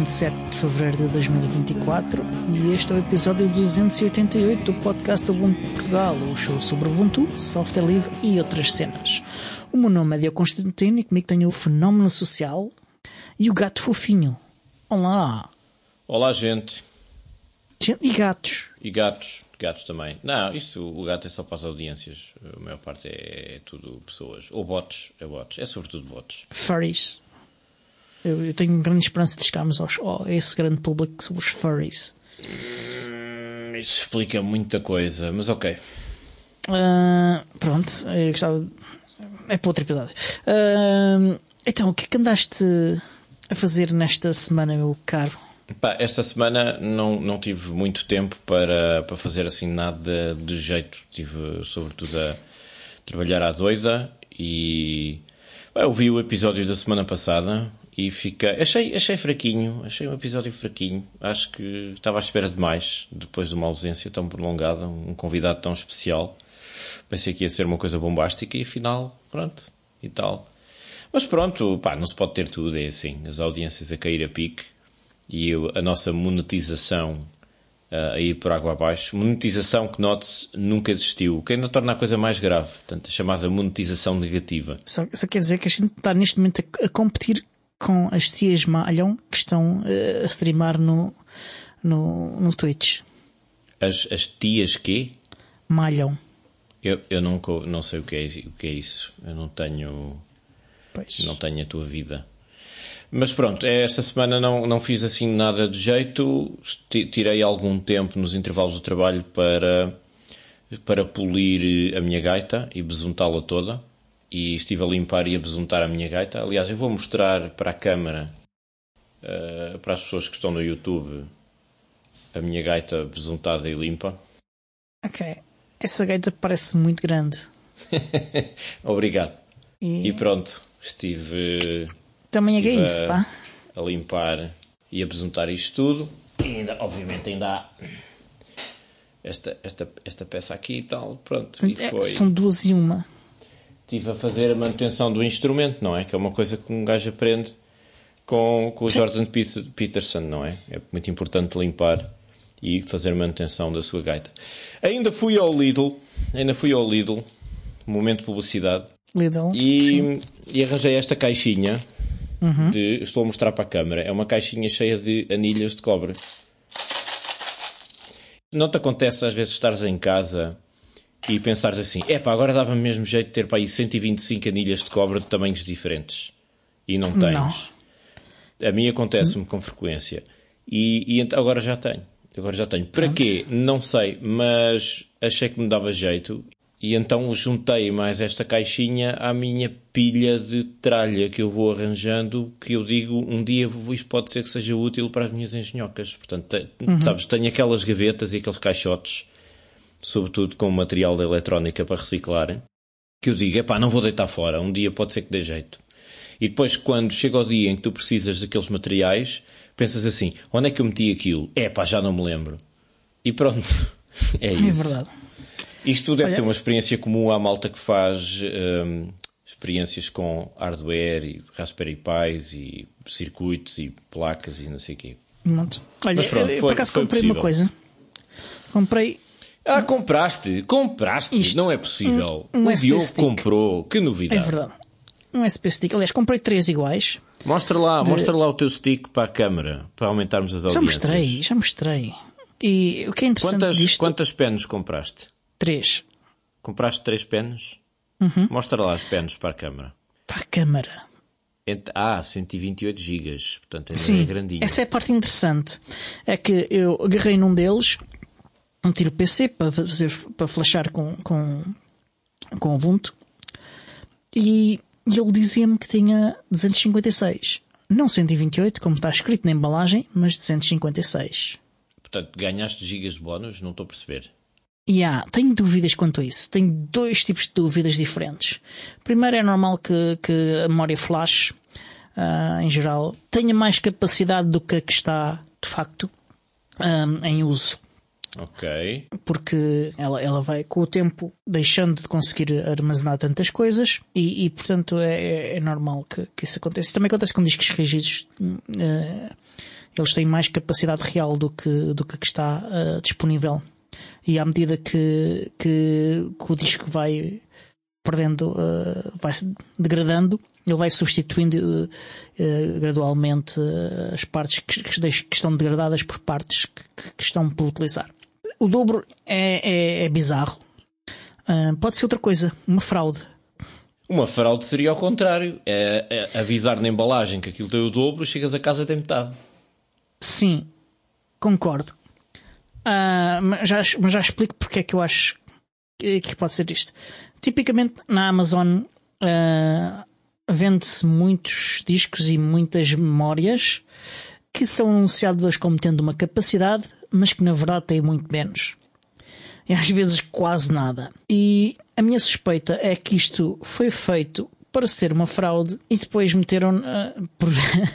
Hoje é dia 27 de fevereiro de 2024 e este é o episódio 288 do podcast Ubuntu Portugal, o show sobre Ubuntu, software livre e outras cenas. O meu nome é Diogo Constantino e comigo tenho o Fenómeno Social e o Gato Fofinho. Olá! Olá, gente. Gente e gatos. E gatos. Gatos também. Não, isto, o gato é só para as audiências. A maior parte é, é tudo pessoas. Ou bots. É bots. É sobretudo bots. Furries. Eu, eu tenho grande esperança de chegarmos aos, a esse grande público que são os furries. Hum, isso explica muita coisa, mas ok. Uh, pronto, eu gostava. É para outro episódio. Uh, então, o que é que andaste a fazer nesta semana, meu caro? Pá, esta semana não, não tive muito tempo para, para fazer assim nada de jeito. Tive sobretudo a trabalhar à doida e eu vi o episódio da semana passada e fica. Achei, achei fraquinho, achei um episódio fraquinho. Acho que estava à espera de mais depois de uma ausência tão prolongada, um convidado tão especial. Pensei que ia ser uma coisa bombástica e afinal, pronto, e tal. Mas pronto, pá, não se pode ter tudo, é assim. As audiências a cair a pique e a nossa monetização uh, a ir por água abaixo. Monetização que, note-se, nunca existiu, o que ainda torna a coisa mais grave, portanto, a chamada monetização negativa. Só, só quer dizer que a gente está neste momento a, a competir com as tias Malham que estão uh, a streamar no, no, no Twitch. As, as tias quê? Malham. Eu, eu não, não sei o que, é, o que é isso. Eu não tenho. Pois. Não tenho a tua vida. Mas pronto, esta semana não, não fiz assim nada de jeito. Tirei algum tempo nos intervalos do trabalho para, para polir a minha gaita e besuntá-la toda. E estive a limpar e a besuntar a minha gaita. Aliás, eu vou mostrar para a câmara, uh, para as pessoas que estão no YouTube, a minha gaita besuntada e limpa. Ok. Essa gaita parece muito grande. Obrigado. E... e pronto, estive também é, é isso, pá. A limpar e a besuntar isto tudo. E ainda, obviamente, ainda há esta, esta, esta peça aqui e tal. Pronto. E é, foi. São duas e uma. Estive a fazer a manutenção do instrumento, não é? Que é uma coisa que um gajo aprende com, com o Jordan Peterson, não é? É muito importante limpar e fazer manutenção da sua gaita. Ainda fui ao Lidl, ainda fui ao Lidl, momento de publicidade. Lidl. E, e arranjei esta caixinha uhum. de. Estou a mostrar para a câmara. É uma caixinha cheia de anilhas de cobre. Não te acontece às vezes estares em casa e pensares assim: é pá, agora dava-me mesmo jeito de ter para aí 125 anilhas de cobre de tamanhos diferentes. E não tens. Não. A mim acontece-me com frequência. E, e, agora já tenho. Agora já tenho. Para Pronto. quê? Não sei, mas achei que me dava jeito e então juntei mais esta caixinha à minha pilha de tralha que eu vou arranjando, que eu digo, um dia isto pode ser que seja útil para as minhas engenhocas. Portanto, uhum. sabes, tenho aquelas gavetas e aqueles caixotes, sobretudo com material de eletrónica para reciclarem, que eu digo, epá, não vou deitar fora, um dia pode ser que dê jeito. E depois, quando chega o dia em que tu precisas daqueles materiais, pensas assim, onde é que eu meti aquilo? Epá, já não me lembro. E pronto, é isso. É verdade. Isto deve Olha. ser uma experiência comum à malta que faz um, experiências com hardware e Raspberry Pis e circuitos e placas e não sei o quê. Muito. Olha, pronto, eu, por acaso comprei possível. uma coisa. Comprei. Ah, compraste? Compraste? Isto, não é possível. Um, um o Diogo comprou. Que novidade. É verdade. Um SP stick. Aliás, comprei três iguais. Mostra lá, de... mostra lá o teu stick para a câmera, para aumentarmos as audiências. Já mostrei, já mostrei. E o que é interessante quantas, disto... Quantas penas compraste? Três. Compraste três penas? Uhum. Mostra lá as penas para a câmara. Para a câmara. Ah, 128 gigas, portanto é Sim, grandinho. Essa é a parte interessante. É que eu agarrei num deles, um tiro PC para fazer para flashar com, com, com o Ubuntu e ele dizia-me que tinha 256. Não 128, como está escrito na embalagem, mas 256. Portanto, ganhaste gigas de bónus? Não estou a perceber. Yeah, tenho dúvidas quanto a isso. Tenho dois tipos de dúvidas diferentes. Primeiro, é normal que, que a memória flash, uh, em geral, tenha mais capacidade do que a que está, de facto, um, em uso. Ok. Porque ela, ela vai, com o tempo, deixando de conseguir armazenar tantas coisas e, e portanto, é, é normal que, que isso aconteça. Também acontece com discos rígidos. Uh, eles têm mais capacidade real do que, do que está uh, disponível. E à medida que, que, que o disco vai perdendo, uh, vai se degradando, ele vai substituindo uh, gradualmente as partes que, que, estão degradadas por partes que, que, estão por utilizar. O dobro é, é, é bizarro. pode ser outra coisa, uma fraude. Uma fraude seria ao contrário, é, é avisar na embalagem que aquilo tem o dobro, chegas a casa tem metade. Sim, concordo. mas, já, mas já explico porque é que eu acho que, que pode ser isto. Tipicamente na Amazon uh, vende-se muitos discos e muitas memórias que são anunciadas como tendo uma capacidade, mas que na verdade têm muito menos. E às vezes quase nada. E a minha suspeita é que isto foi feito para ser uma fraude e depois meteram uh, por,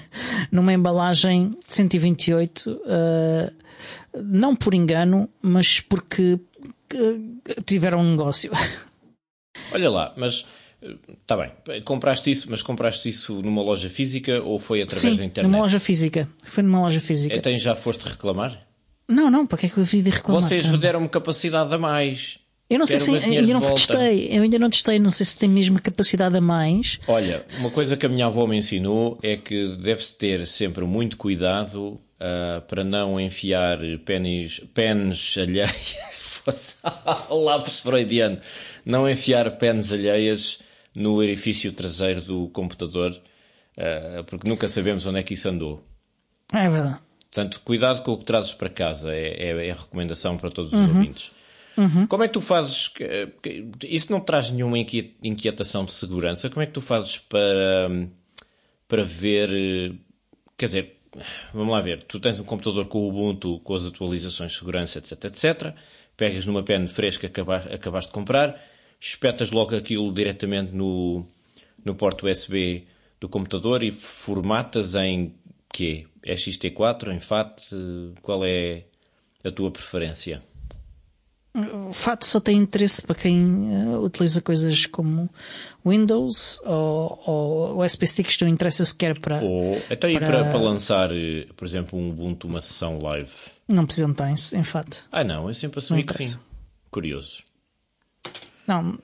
numa embalagem de 128, uh, não por engano, mas porque uh, tiveram um negócio. Olha lá, mas está bem, compraste isso, mas compraste isso numa loja física ou foi através Sim, da internet? numa loja física. Foi numa loja física. Então já foste reclamar? Não, não, para que é que eu vi de reclamar? Vocês deram-me capacidade a mais. Eu não sei se ainda não testei, eu ainda não testei, não sei se tem mesmo capacidade a mais. Olha, uma coisa que a minha avó me ensinou é que deve-se ter sempre muito cuidado uh, para não enfiar pênis, pênis alheios, lápis freudiano, não enfiar pênis alheias no orifício traseiro do computador, uh, porque nunca sabemos onde é que isso andou. É verdade. Portanto, cuidado com o que trazes para casa, é, é, é a recomendação para todos os uhum. ouvintes. Uhum. Como é que tu fazes? Isso não traz nenhuma inquietação de segurança. Como é que tu fazes para, para ver? Quer dizer, vamos lá ver. Tu tens um computador com o Ubuntu, com as atualizações de segurança, etc, etc. Pegas numa pen fresca que acabaste de comprar, espetas logo aquilo diretamente no, no porto USB do computador e formatas em quê? XT4, em FAT? Qual é a tua preferência? O FAT só tem interesse para quem uh, utiliza coisas como Windows ou, ou SP Sticks não interessa sequer para. Ou até para... para, para lançar, eh, por exemplo, um Ubuntu, uma sessão live. Não precisam estar em, em FAT. Ah, não, eu sempre assumi que sim. Curioso. Não.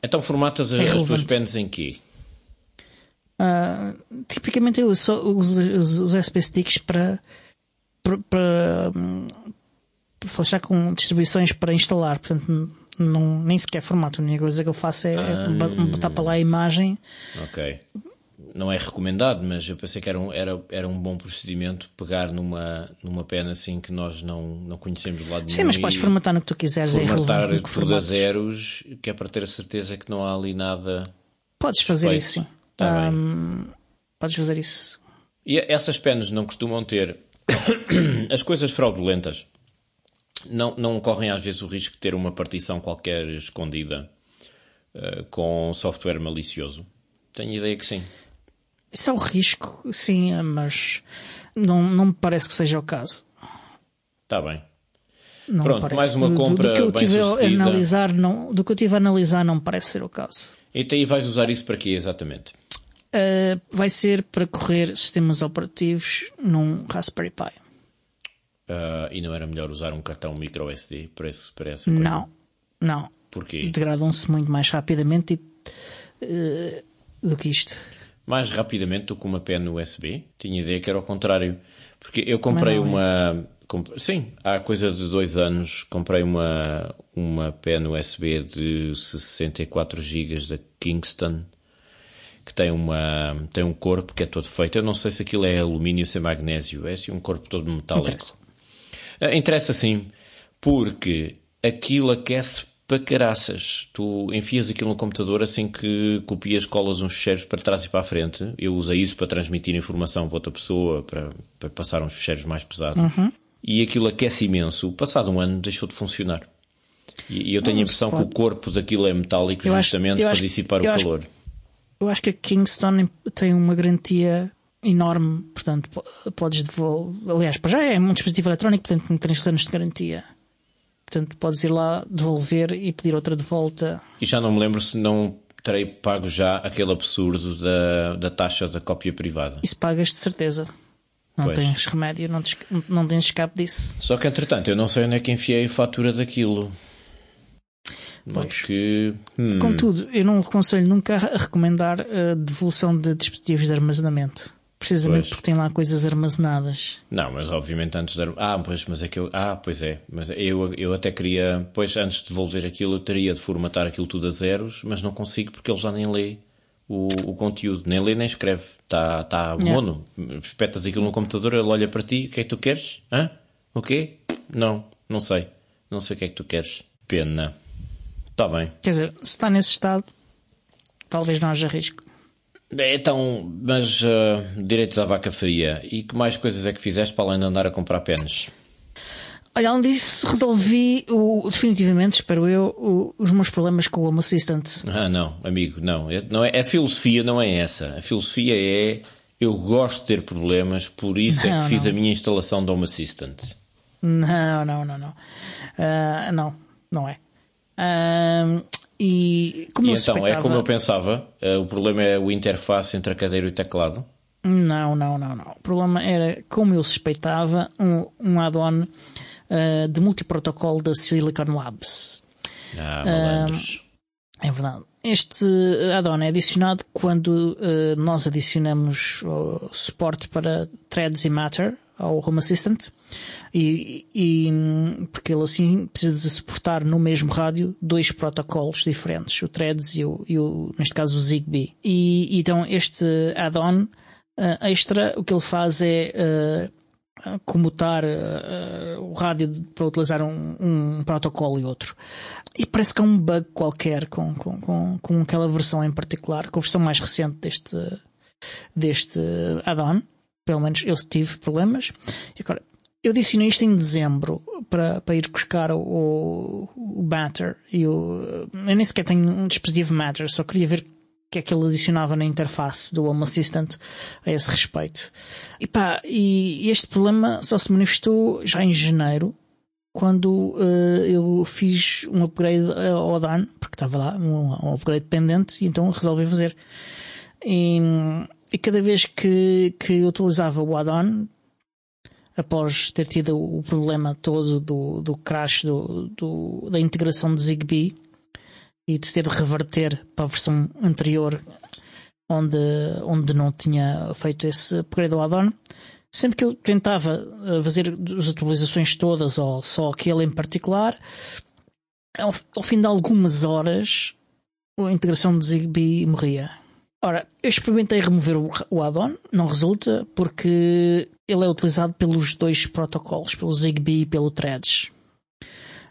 Então formatas é as tuas pens em quê? Uh, tipicamente eu só uso os, os SP Sticks para, para, para flashar com distribuições para instalar, portanto não, nem sequer formato. A única coisa que eu faço é ah, botar para lá a imagem. Ok. Não é recomendado, mas eu pensei que era um, era, era um bom procedimento pegar numa, numa pena assim que nós não, não conhecemos do lado Sim, mas podes formatar no que tu quiseres. É formatar é tudo a zeros, que é para ter a certeza que não há ali nada. Podes fazer isso, sim. Tá um, podes fazer isso. E essas penas não costumam ter as coisas fraudulentas não, não correm às vezes o risco de ter uma partição qualquer escondida uh, com software malicioso? Tenho ideia que sim. Isso é o risco, sim, mas não, não me parece que seja o caso. Está bem. Não Pronto, mais uma compra do, do que eu tive a analisar, não, do que eu tive a analisar não parece ser o caso. Então aí vais usar isso para quê exatamente? Uh, vai ser para correr sistemas operativos num Raspberry Pi. Uh, e não era melhor usar um cartão micro SD para, esse, para essa coisa? Não, não. Porquê? Degradam-se muito mais rapidamente e, uh, do que isto. Mais rapidamente do que uma pen USB? Tinha ideia que era ao contrário. Porque eu comprei é. uma. sim, há coisa de dois anos comprei uma, uma pen USB de 64 GB da Kingston que tem, uma, tem um corpo que é todo feito. Eu não sei se aquilo é alumínio ou se é magnésio, é assim um corpo todo metálico. Uh, interessa sim, porque aquilo aquece para caraças. Tu enfias aquilo no computador assim que copias, colas uns ficheiros para trás e para a frente. Eu usei isso para transmitir informação para outra pessoa, para, para passar uns ficheiros mais pesados. Uhum. E aquilo aquece imenso. Passado um ano deixou de funcionar. E, e eu tenho a impressão que o corpo daquilo é metálico eu justamente acho, para dissipar o calor. Acho, eu acho que a Kingston tem uma garantia enorme, portanto, podes devolver. Aliás, já é um dispositivo eletrónico, portanto, tem 3 anos de garantia. Portanto, podes ir lá devolver e pedir outra de volta. E já não me lembro se não terei pago já aquele absurdo da, da taxa da cópia privada. Isso pagas de certeza. Não pois. tens remédio, não, tens, não tens escape disso. Só que entretanto, eu não sei onde é que enfiei a fatura daquilo. Porque, hum. Contudo, eu não aconselho nunca a recomendar a devolução de dispositivos de armazenamento. Precisamente pois. porque tem lá coisas armazenadas. Não, mas obviamente antes de. Ah, pois, mas é que eu. Ah, pois é. Mas eu, eu até queria. Pois antes de devolver aquilo, eu teria de formatar aquilo tudo a zeros, mas não consigo porque ele já nem lê o, o conteúdo. Nem lê nem escreve. Está tá mono. Yeah. Espetas aquilo no computador, ele olha para ti. O que é que tu queres? Hã? O quê? Não, não sei. Não sei o que é que tu queres. Pena. Está bem. Quer dizer, se está nesse estado, talvez não haja risco. Então, mas uh, direitos à vaca fria. E que mais coisas é que fizeste para além de andar a comprar pênis? Olha, além disso, resolvi o, definitivamente, espero eu, o, os meus problemas com o Home Assistant. Ah, não, amigo, não. É, não é, a filosofia não é essa. A filosofia é eu gosto de ter problemas, por isso não, é que fiz a minha instalação do Home Assistant. Não, não, não, não. Uh, não, não é. Uh, e como e eu então, suspeitava... é como eu pensava, uh, o problema é o interface entre a cadeira e o teclado? Não, não, não, não. O problema era, como eu suspeitava, um, um add-on uh, de multiprotocolo da Silicon Labs. Ah, uh, é verdade. Este add-on é adicionado quando uh, nós adicionamos suporte para Threads e Matter ao Home Assistant e, e, porque ele assim precisa de suportar no mesmo rádio dois protocolos diferentes, o Threads e o, e o neste caso o Zigbee. E então este add-on uh, extra o que ele faz é uh, comutar uh, o rádio para utilizar um, um, protocolo e outro. E parece que há um bug qualquer com, com, com, com aquela versão em particular, com a versão mais recente deste, deste add-on pelo menos eu tive problemas. E agora, eu adicionei isto em dezembro para, para ir buscar o, o Matter e o. Eu nem sequer tenho um dispositivo Matter, só queria ver o que é que ele adicionava na interface do Home Assistant a esse respeito. E pá, e este problema só se manifestou já em janeiro, quando uh, eu fiz um upgrade ao Dan, porque estava lá um, um upgrade pendente, e então resolvi fazer. E, e cada vez que, que utilizava o add-on, após ter tido o problema todo do, do crash do, do, da integração de Zigbee e de ter de reverter para a versão anterior onde, onde não tinha feito esse upgrade ao add-on, sempre que eu tentava eh, fazer as atualizações todas ou só aquele em particular, ao, ao fim de algumas horas a integração de Zigbee morria. Ora, eu experimentei remover o, add-on, não resulta, porque ele é utilizado pelos dois protocolos, pelo Zigbee e pelo Threads.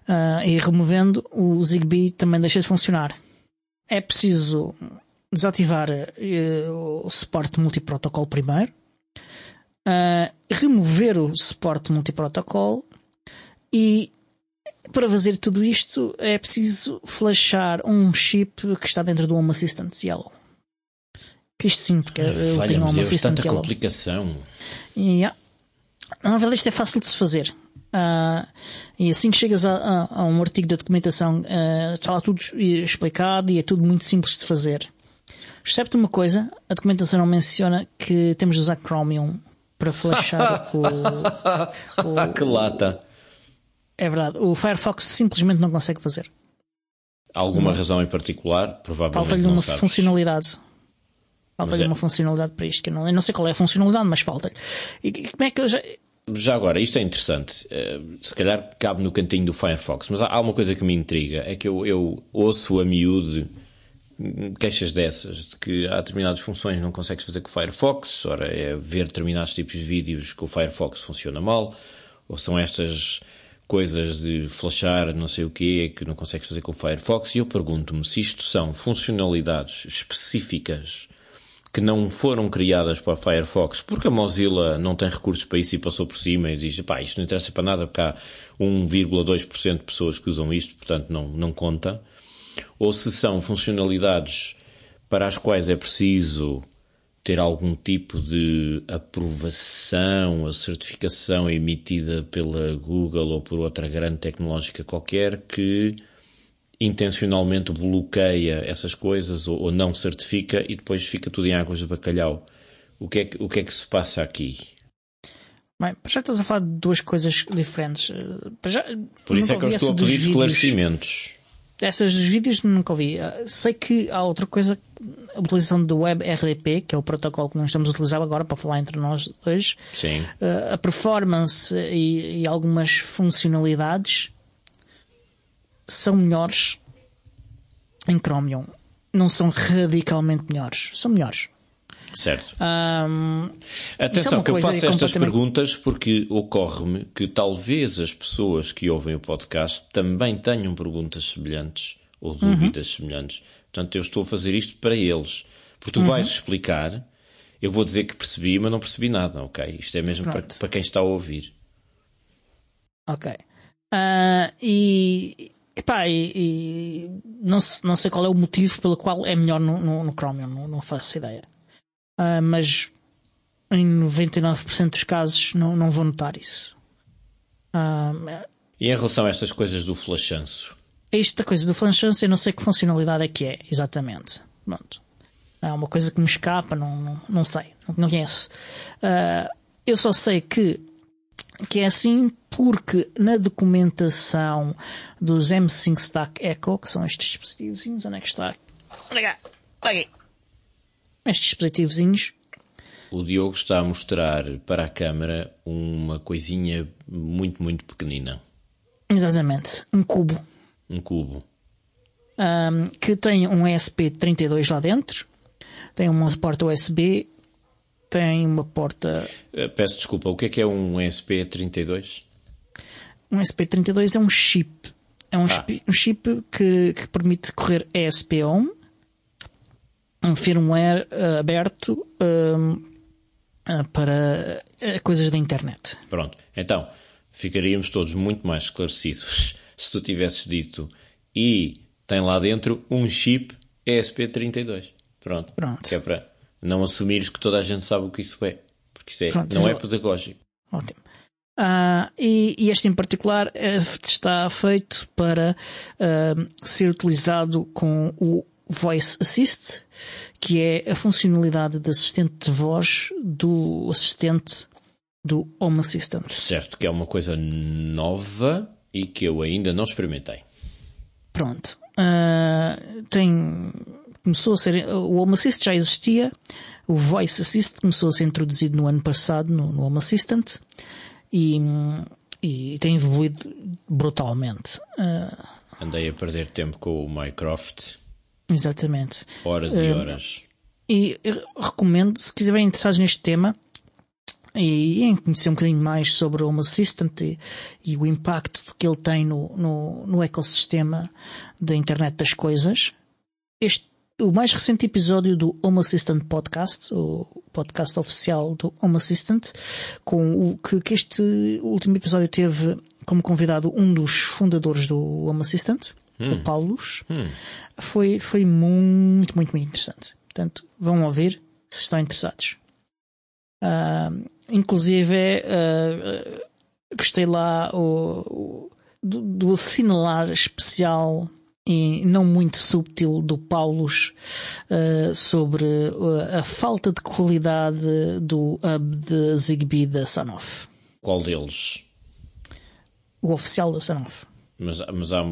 Uh, e removendo, o Zigbee também deixa de funcionar. É preciso desativar uh, o suporte multiprotocolo primeiro, uh, remover o suporte multiprotocolo e para fazer tudo isto é preciso flashar um chip que está dentro do Home Assistant Yellow. Que isto sim, porque eu tenho uma assistente tanta complicação. Yeah. Na verdade, isto é fácil de se fazer. Uh, e assim que chegas a, a, a um artigo da documentação, uh, está lá tudo explicado e é tudo muito simples de fazer. Excepto uma coisa, a documentação não menciona que temos de usar Chromium para flashar o, o, Que lata! É verdade, o Firefox simplesmente não consegue fazer. Alguma não. razão em particular? Provavelmente. Falta-lhe uma sabes. funcionalidade. Falta-lhe é. uma funcionalidade para isto, que eu não, eu não sei qual é a funcionalidade, mas falta-lhe. E como é que eu já. Já agora, isto é interessante. Eh, se calhar cabe no cantinho do Firefox, mas há uma coisa que me intriga: é que eu, eu ouço a miúde queixas dessas, de que há determinadas funções que não consegues fazer com o Firefox, ora é ver determinados tipos de vídeos que o Firefox funciona mal, ou são estas coisas de flashar não sei o que que não consegues fazer com o Firefox, e eu pergunto-me se isto são funcionalidades específicas que não foram criadas para Firefox porque a Mozilla não tem recursos para isso e passou por cima e diz, pá, isto não interessa para nada porque há 1,2% de pessoas que usam isto, portanto não, não conta. Ou se são funcionalidades para as quais é preciso ter algum tipo de aprovação, a certificação emitida pela Google ou por outra grande tecnológica qualquer que intencionalmente bloqueia essas coisas ou, ou não certifica e depois fica tudo em águas de bacalhau. O que é que, o que, é que se passa aqui? Bem, já estás a falar de duas coisas diferentes. Já, Por isso é que eu estou a pedir esclarecimentos. Essas dos vídeos nunca ouvi. Ah, sei que há outra coisa, a utilização do WebRTP, que é o protocolo que nós estamos a utilizar agora para falar entre nós dois. Sim. Ah, a performance e, e algumas funcionalidades são melhores em Chromium. Não são radicalmente melhores. São melhores. Certo. Um, Atenção, é que eu faço estas completamente... perguntas porque ocorre-me que talvez as pessoas que ouvem o podcast também tenham perguntas semelhantes ou dúvidas uhum. semelhantes. Portanto, eu estou a fazer isto para eles. Porque tu uhum. vais explicar, eu vou dizer que percebi, mas não percebi nada, ok? Isto é mesmo para, para, quem está a ouvir. Ok. Uh, e, epá, e, e não, não sei qual é o motivo pelo qual é melhor no, no, no Chromium, não, não faço ideia. Uh, mas em 99% dos casos não, não vou notar isso. Uh, e em relação a estas coisas do flashanço? Esta coisa do flashanço eu não sei que funcionalidade é que é, exatamente. Pronto. É uma coisa que me escapa, não, não, não sei, não, não conheço. Uh, eu só sei que, que é assim porque na documentação dos M5 Stack Echo, que são estes dispositivos, onde é que está? Olha cá, olha aqui estes dispositivozinhos. O Diogo está a mostrar para a câmara uma coisinha muito, muito pequenina. Exatamente, um cubo. Um cubo. Um, que tem um ESP32 lá dentro, tem uma porta USB, tem uma porta. Eh, peço desculpa, o que é que é um ESP32? Um ESP32 é um chip. É um, ah. chip, um chip que, que permite correr ESP1 um firmware uh, aberto uh, uh, para coisas da internet. Pronto, então ficaríamos todos muito mais esclarecidos se tu tivesses dito e tem lá dentro um chip ESP32. Pronto. Pronto. Que é para não assumires que toda a gente sabe o que isso é. Porque isso é, Pronto, não é pedagógico. Ótimo. Uh, e, e, este em particular uh, está feito para uh, ser utilizado com o Voice Assist, que é a funcionalidade de assistente de voz do assistente do Home Assistant. Certo, que é uma coisa nova e que eu ainda não experimentei. Pronto. Uh, tem. Começou a ser. O Home Assist já existia. O Voice Assist começou a ser introduzido no ano passado no, no Home Assistant e, e tem evoluído brutalmente. Uh, Andei a perder tempo com o Mycroft Exatamente. Horas e horas. E recomendo, se quiserem interessados neste tema e em conhecer um bocadinho mais sobre o Home Assistant e, e o impacto que ele tem no, no, no, ecossistema da internet das coisas, este, o mais recente episódio do Home Assistant Podcast, o podcast oficial do Home Assistant, com o que, que este último episódio teve como convidado um dos fundadores do Home Assistant, hum. o Paulus, hum. foi, foi muito, muito, muito interessante. Portanto, vão ouvir se estão interessados. Uh, inclusive, uh, gostei lá o, o, do, do assinalar especial e não muito subtil do Paulus uh, sobre uh, a falta de qualidade do hub de Zigbee da Sanofi. Qual deles? O oficial da Sanofi. Mas, mas há.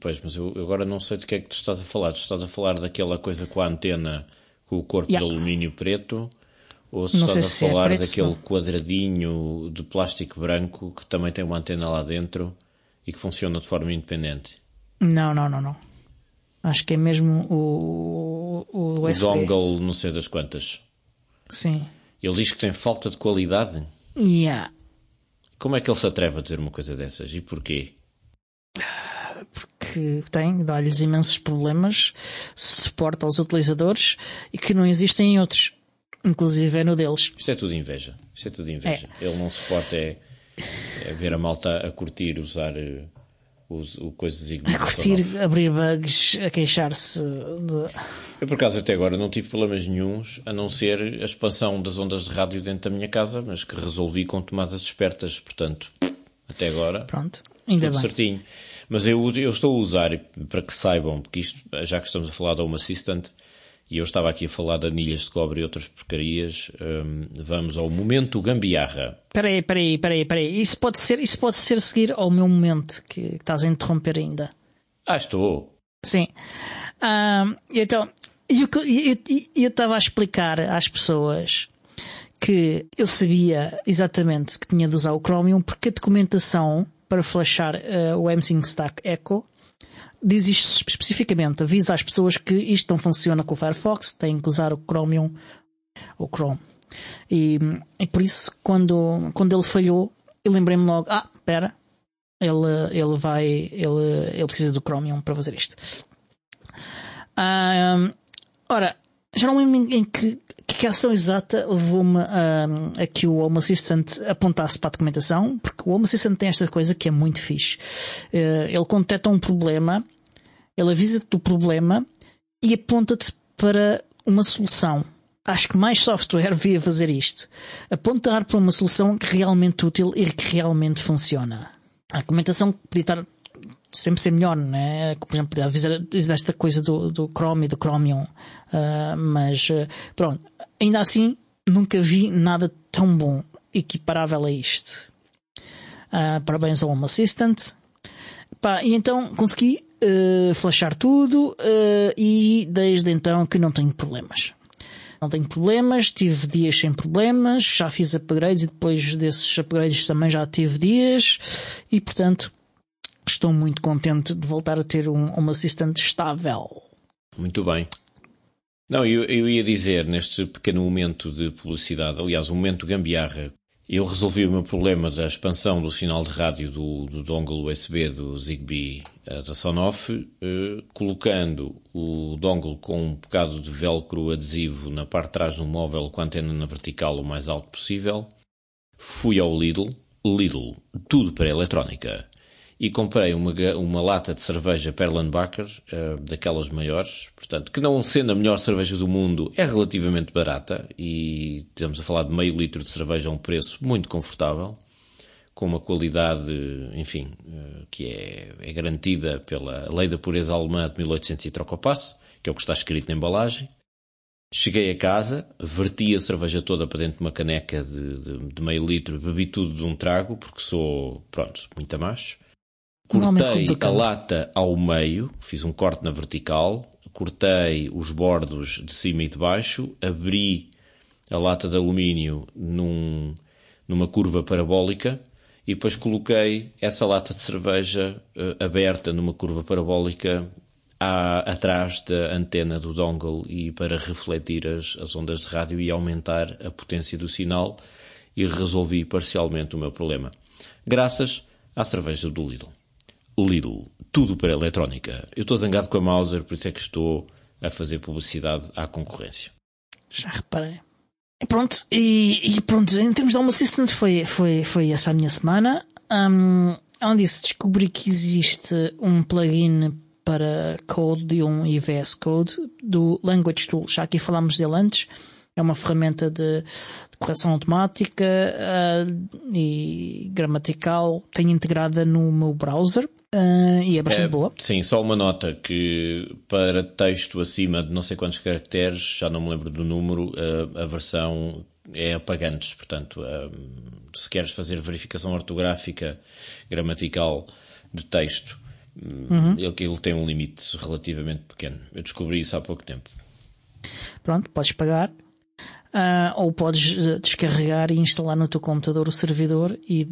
Pois, mas eu agora não sei de que é que tu estás a falar. Tu estás a falar daquela coisa com a antena com o corpo yeah. de alumínio preto? Ou se não estás a se é falar é preto, daquele não. quadradinho de plástico branco que também tem uma antena lá dentro e que funciona de forma independente? Não, não, não, não. Acho que é mesmo o, o USB. O dongle, não sei das quantas. Sim. Ele diz que tem falta de qualidade? Yeah. Como é que ele se atreve a dizer uma coisa dessas? E porquê? porque tem, dá-lhes imensos problemas, suporta aos utilizadores e que não existem em outros, inclusive é no deles. Isto é tudo inveja. Isto é tudo inveja. É. Ele não suporta é, é ver a malta a curtir usar uh, o, coisa. A curtir, abrir bugs, a queixar-se de... Eu, por acaso, até agora não tive problemas nenhums, a não ser a expansão das ondas de rádio dentro da minha casa, mas que resolvi com tomadas espertas, portanto, até agora. Pronto, ainda tudo bem. certinho. Mas eu, eu estou a usar, para que saibam, porque isto, já que estamos a falar da Home Assistant, e eu estava aqui a falar de anilhas de cobre e outras porcarias, hum, vamos ao momento gambiarra. Peraí, peraí, peraí, peraí. Isso pode ser, isso pode ser seguir ao meu momento que, que estás a interromper ainda. Ah, estou. Sim. Ah, então, eu estava a explicar às pessoas que eu sabia exatamente que tinha de usar o Chromium porque a documentação para flashar uh, o MSync Stack Echo diz isto especificamente, avisa às pessoas que isto não funciona com o Firefox, têm que usar o Chromium ou Chrome. E, e por isso, quando, quando ele falhou, eu lembrei-me logo: ah, espera, ele, ele vai, ele, ele precisa do Chromium para fazer isto. Ah, ora, já não lembro em que, que ação exata levou-me a, a que o Home Assistant apontasse para a documentação, porque o Home Assistant tem esta coisa que é muito fixe. Uh, ele detecta um problema, ele avisa-te do problema e aponta-te para uma solução. Acho que mais software devia fazer isto. Apontar para uma solução realmente útil e que realmente funciona. A documentação podia estar sempre ser melhor, né? Por exemplo, avisar desta coisa do, do Chrome e do Chromium. Uh, mas, uh, pronto. Ainda assim, nunca vi nada tão bom equiparável a isto. Uh, parabéns ao Home Assistant. Pá, e então consegui uh, flashar tudo uh, e desde então que não tenho problemas. Não tenho problemas, tive dias sem problemas, já fiz upgrades e depois desses upgrades também já tive dias e portanto estou muito contente de voltar a ter um, assistente estável. Muito bem. Não, eu, eu ia dizer neste pequeno momento de publicidade, aliás, um momento gambiarra eu resolvi o meu problema da expansão do sinal de rádio do, do dongle USB do Zigbee uh, da Sonoff, uh, colocando o dongle com um bocado de velcro adesivo na parte de trás do móvel com a antena na vertical o mais alto possível. Fui ao Lidl, Lidl, tudo para eletrónica e comprei uma, uma lata de cerveja Perlenbacher, uh, daquelas maiores, portanto, que não sendo a melhor cerveja do mundo, é relativamente barata. E estamos a falar de meio litro de cerveja a um preço muito confortável, com uma qualidade, enfim, uh, que é, é, garantida pela Lei da Pureza Alemã de 1800 e troca o passo, que é o que está escrito na embalagem. Cheguei a casa, verti a cerveja toda para dentro de uma caneca de, de, de meio litro, bebi tudo de um trago, porque sou, pronto, muito macho cortei a lata ao meio, fiz um corte na vertical, cortei os bordos de cima e de baixo, abri a lata de alumínio num, numa curva parabólica e depois coloquei essa lata de cerveja uh, aberta numa curva parabólica à, atrás da antena do dongle e para refletir as, as ondas de rádio e aumentar a potência do sinal e resolvi parcialmente o meu problema. Graças à cerveja do Lidl. Lidl, tudo para eletrónica. Eu estou zangado com a Mauser, por isso é que estou a fazer publicidade à concorrência. Já reparei. Pronto, e, e, pronto, em termos de Home Assistant foi, foi, foi essa a minha semana. Um, onde disse, descobri que existe um plugin para Code e VS Code do Language Tool. Já aqui falámos dele antes. É uma ferramenta de, de correção automática uh, e gramatical. Tenho integrada no meu browser. Uh, e é bastante é, boa. Sim, só uma nota que para texto acima de não sei quantos caracteres, já não me lembro do número, uh, a versão é apagantes. Portanto, uh, se queres fazer verificação ortográfica, gramatical de texto, uhum. ele, ele tem um limite relativamente pequeno. Eu descobri isso há pouco tempo. Pronto, podes pagar Uh, ou podes eh, descarregar e instalar no teu computador o servidor e,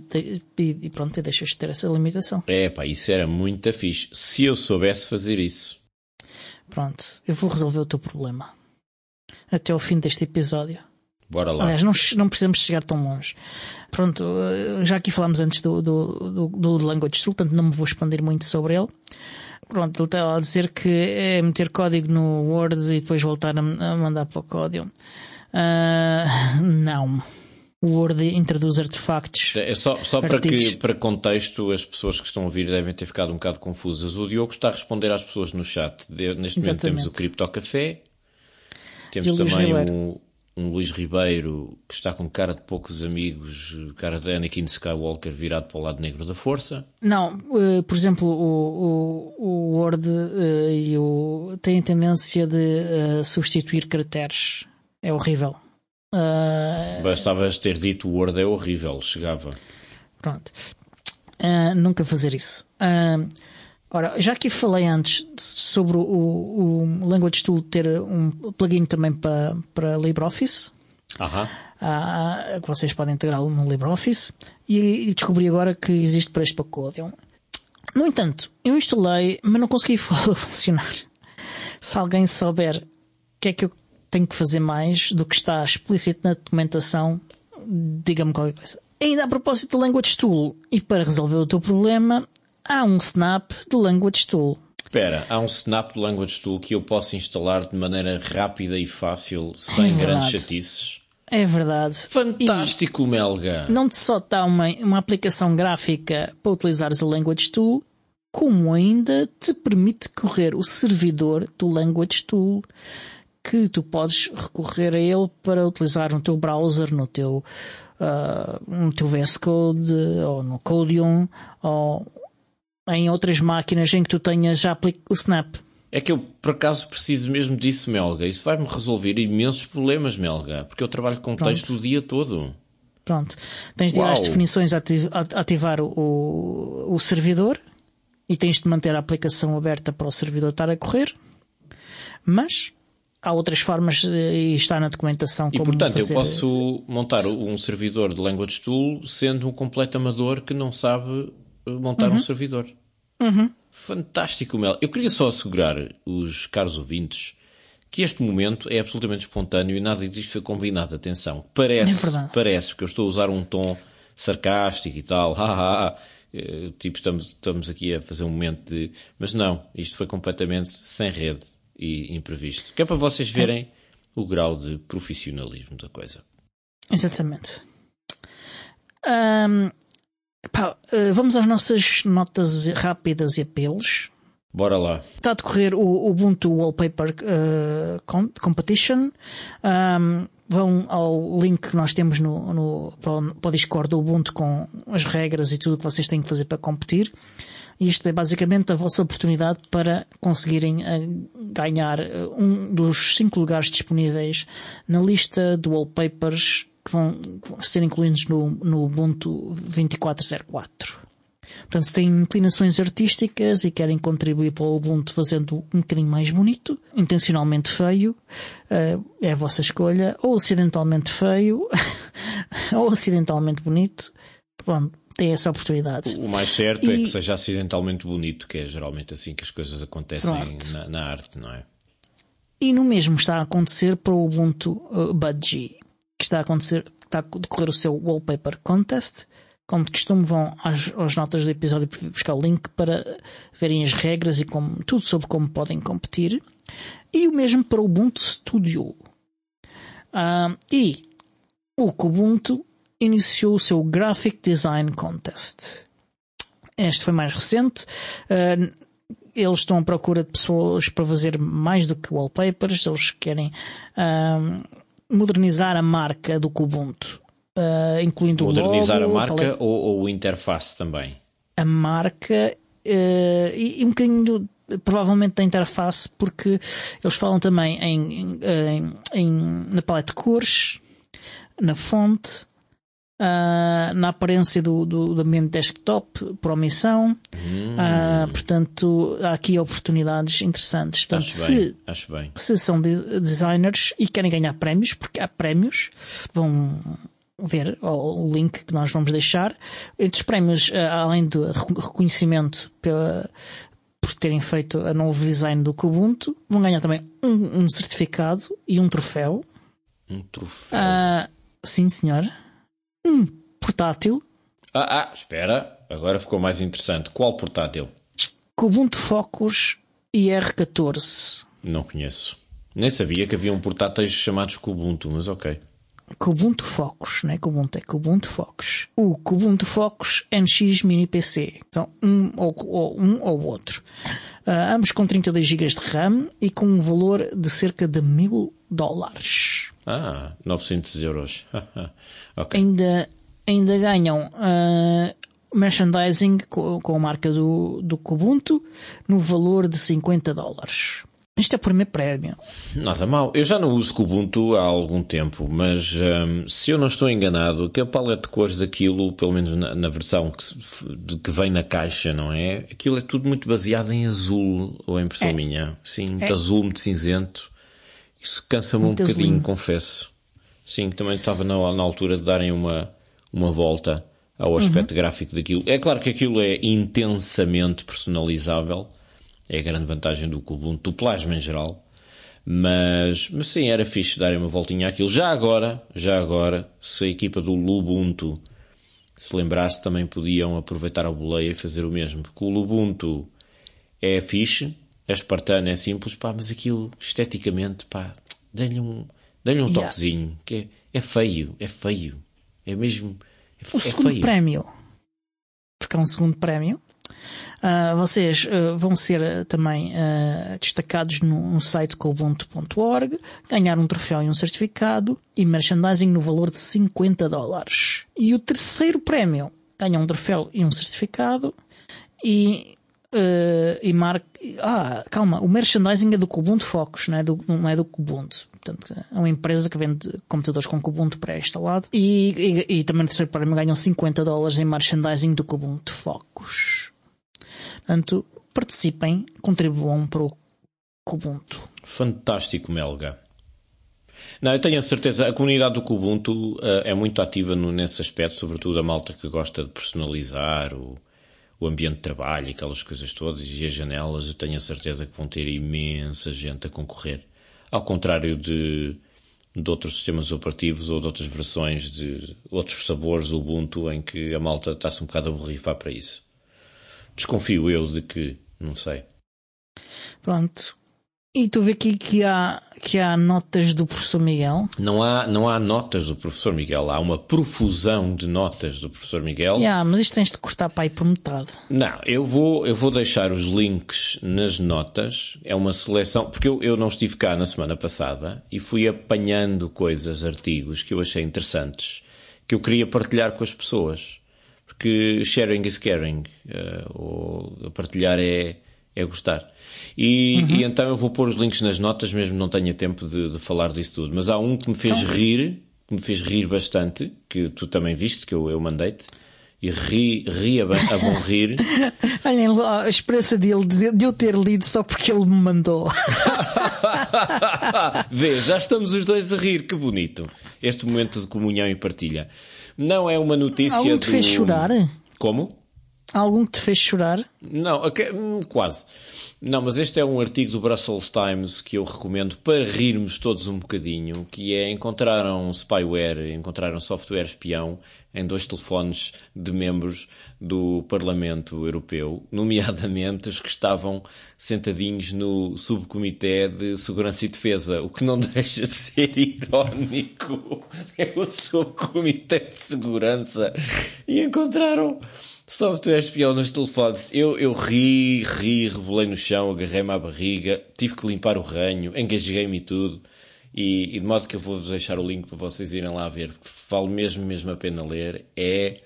e, e pronto, e deixas de ter essa limitação. É pá, isso era muito fixe. Se eu soubesse fazer isso. Pronto, eu vou resolver o teu problema. Até ao fim deste episódio. Bora lá. Aliás, não, não precisamos chegar tão longe. Pronto, eh, já aqui falámos antes do, do, do, do Language Tool, portanto não me vou expandir muito sobre ele. Pronto, ele está a dizer que é meter código no Word e depois voltar a mandar para o código. Uh, não. o Word introduz artefactos. É só, só para, que, para contexto, as pessoas que estão a ouvir devem ter ficado um bocado confusas. O Diogo está a responder às pessoas no chat. Neste Exatamente. momento temos o Cripto Café, temos também um, um Luís Ribeiro que está com cara de poucos amigos, cara de Anakin Skywalker virado para o lado negro da força. Não, uh, por exemplo, o, o, o Word uh, e o, tem a tendência de uh, substituir caracteres. É horrível. Uh... Bastavas ter dito o Word é horrível, chegava. Pronto. Uh, nunca fazer isso. Uh, ora, já que falei antes sobre o, o Language Tool ter um plugin também para, para LibreOffice. Aham. Uh, que vocês podem integrá-lo no LibreOffice e, e, descobri agora que existe para este pacote. No entanto, eu instalei, mas não consegui funcionar. Se alguém souber o que é que eu tenho que fazer mais do que está explícito na documentação, diga-me qualquer coisa. Ainda a propósito do Language Tool, e para resolver o teu problema, há um snap do Language Tool. Espera, há um snap do Language Tool que eu posso instalar de maneira rápida e fácil, sem é grandes chatices. É verdade. Fantástico, e Melga! Não te só dá uma, uma aplicação gráfica para utilizares o Language Tool, como ainda te permite correr o servidor do Language Tool que tu podes recorrer a ele para utilizar no teu browser, no teu, uh, no teu VS Code ou no Codium ou em outras máquinas em que tu tenhas já o Snap. É que eu, por acaso, preciso mesmo disso, Melga. Isso vai-me resolver imensos problemas, Melga, porque eu trabalho com Pronto. texto o dia todo. Pronto. Tens de ir às definições ativar o, o servidor e tens de manter a aplicação aberta para o servidor estar a correr. Mas há outras formas eh, e está na documentação e, como portanto, fazer... eu posso montar um servidor de Language Tool sendo um completo amador que não sabe eh, montar uhum. um servidor. Uhum. Fantástico, Mel. Eu queria só assegurar os caros ouvintes que este momento é absolutamente espontâneo e nada disto foi combinado. Atenção, parece, é parece, porque eu estou a usar um tom sarcástico e tal, haha, eh, tipo estamos, estamos aqui a fazer um momento de. Mas não, isto foi completamente sem rede e imprevisto. Que é para vocês verem o grau de profissionalismo da coisa. Exatamente. Um, pá, eh, vamos às nossas notas rápidas e apelos. Bora lá. Está a decorrer o Ubuntu Wallpaper uh, Competition. Um, vão ao link que nós temos no, no, para o Discord do Ubuntu com as regras e tudo o que vocês têm que fazer para competir. Isto é basicamente a vossa oportunidade para conseguirem eh, ganhar eh, um dos cinco lugares disponíveis na lista de wallpapers que vão ser incluídos no, no Ubuntu 2404. Portanto, se têm inclinações artísticas e querem contribuir para o Ubuntu fazendo um bocadinho mais bonito, intencionalmente feio, eh, é a vossa escolha, ou acidentalmente feio, ou acidentalmente bonito, pronto, tem essa oportunidade. O mais certo e... é que seja acidentalmente bonito, que é geralmente assim que as coisas acontecem na, na, arte, não é? E no mesmo está a acontecer para o Ubuntu uh, Budgie, que está a acontecer, está a decorrer o seu Wallpaper Contest. Como de costume, vão às, às notas do episódio buscar o link para verem as regras e como, tudo sobre como podem competir. E o mesmo para o Ubuntu Studio. Uh, e o Kubuntu iniciou o seu Graphic Design Contest. Este foi mais recente. Uh, eles estão à procura de pessoas para fazer mais do que wallpapers. Eles querem uh, modernizar a marca do Kubuntu, uh, incluindo modernizar o logo, a marca ou, ou a interface também. A marca e, e um bocadinho provavelmente da interface, porque eles falam também em, em, em, na paleta de cores, na fonte, uh, na aparência do, do, do, ambiente desktop, por omissão. Hum. Uh, portanto, há aqui oportunidades interessantes. Portanto, acho, se, bem, acho bem. Se são de designers e querem ganhar prémios, porque há prémios, vão ver o link que nós vamos deixar. Entre os prémios, ah, além de reconhecimento pela, por terem feito a novo design do Kubuntu, vão ganhar também um, um certificado e um troféu. Um troféu? Sim, senhor um portátil. Ah, ah, espera, agora ficou mais interessante. Qual portátil? Ubuntu Focus IR14. Não conheço. Nem sabia que havia um portáteis chamados Kubuntu, mas ok. Kubuntu Focus, não é Kubuntu, é Kubuntu Focus. O Kubuntu Focus NX Mini PC. Então, um ou, ou um ou outro. Uh, ambos com 32 GB de RAM e com um valor de cerca de mil dólares. Ah, 900 euros. okay. Ainda, ainda ganham uh, merchandising com, com a marca do, do Kubuntu no valor de 50 dólares. Isto é o primeiro prémio. Nada mal. Eu já não uso Kubuntu há algum tempo, mas um, se eu não estou enganado, que a paleta de cores daquilo, pelo menos na, na versão que, que, vem na caixa, não é? Aquilo é tudo muito baseado em azul, ou em impressão é. minha. Sim, muito é. azul, muito cinzento. Isso cansa-me um bocadinho, azulinho. confesso. Sim, também estava na, na, altura de darem uma, uma volta ao aspecto uhum. gráfico daquilo. É claro que aquilo é intensamente personalizável é a grande vantagem do Ubuntu, do Plasma em geral. Mas, mas sim, era fixe darem uma voltinha àquilo. Já agora, já agora, se a equipa do Lubuntu se lembrasse, também podiam aproveitar a boleia e fazer o mesmo. Porque o Lubuntu é fixe, é espartano, é simples, pá, mas aquilo, esteticamente, pá, dê-lhe um, dê um yeah. toquezinho, que é, é, feio, é feio. É mesmo, é, o é segundo feio. prémio, porque é um segundo prémio, Uh, vocês uh, vão ser uh, também destacados no, site Ubuntu.org, ganhar um troféu e um certificado e merchandising no valor de 50 dólares. E o terceiro prémio ganha um troféu e um certificado e Uh, e marca. Ah, calma, o merchandising é do Kubuntu Focus, não é do, não é do Kubuntu. Portanto, é uma empresa que vende computadores com Kubuntu pré-instalado. E, e, e, também no terceiro prémio ganham 50 dólares em merchandising do Kubuntu Focus. Portanto, participem, contribuam para o Kubuntu. Fantástico, Melga. Não, eu tenho a certeza, a comunidade do Kubuntu uh, é muito ativa no, nesse aspecto, sobretudo a malta que gosta de personalizar o, o ambiente de trabalho, aquelas coisas todas, e as janelas, eu tenho a certeza que vão ter imensa gente a concorrer. Ao contrário de, de outros sistemas operativos ou de outras versões de outros sabores do Ubuntu, em que a malta está-se um bocado a borrifar para isso. Desconfio eu de que, não sei. Pronto. E tu vê aqui que há, que há notas do professor Miguel? Não há, não há notas do professor Miguel, há uma profusão de notas do professor Miguel. Yeah, mas isto tens de custar para ir por metade. Não, eu vou, eu vou deixar os links nas notas. É uma seleção, porque eu, eu não estive cá na semana passada e fui apanhando coisas, artigos que eu achei interessantes, que eu queria partilhar com as pessoas porque sharing is caring, uh, ou partilhar é, é gostar. E, uhum. e, então eu vou pôr os links nas notas, mesmo não tenha tempo de, de falar disso tudo. Mas há um que me fez então... rir, que me fez rir bastante, que tu também viste, que eu, eu mandei-te. E ri, ri a, a bom rir. Olhem a experiência dele de, de eu ter lido só porque ele me mandou. Vê, já estamos os dois a rir, que bonito. Este momento de comunhão e partilha. Não é uma notícia. Algum te do... fez chorar? Como? Algum que te fez chorar? Não, okay, hum, quase. Não, mas este é um artigo do Brussels Times que eu recomendo para rirmos todos um bocadinho, que é encontraram spyware, encontraram software espião em dois telefones de membros do Parlamento Europeu, nomeadamente os que estavam sentadinhos no subcomitê de Segurança e Defesa, o que não deixa de ser irónico. É o subcomitê de Segurança e encontraram software espião nos telefones. Eu, eu ri, ri, rebolei no chão, agarrei-me à barriga, tive que limpar o ranho, engasguei-me e tudo. E, e, de modo que eu vou-vos deixar o link para vocês irem lá ver, porque vale mesmo, mesmo a pena ler. É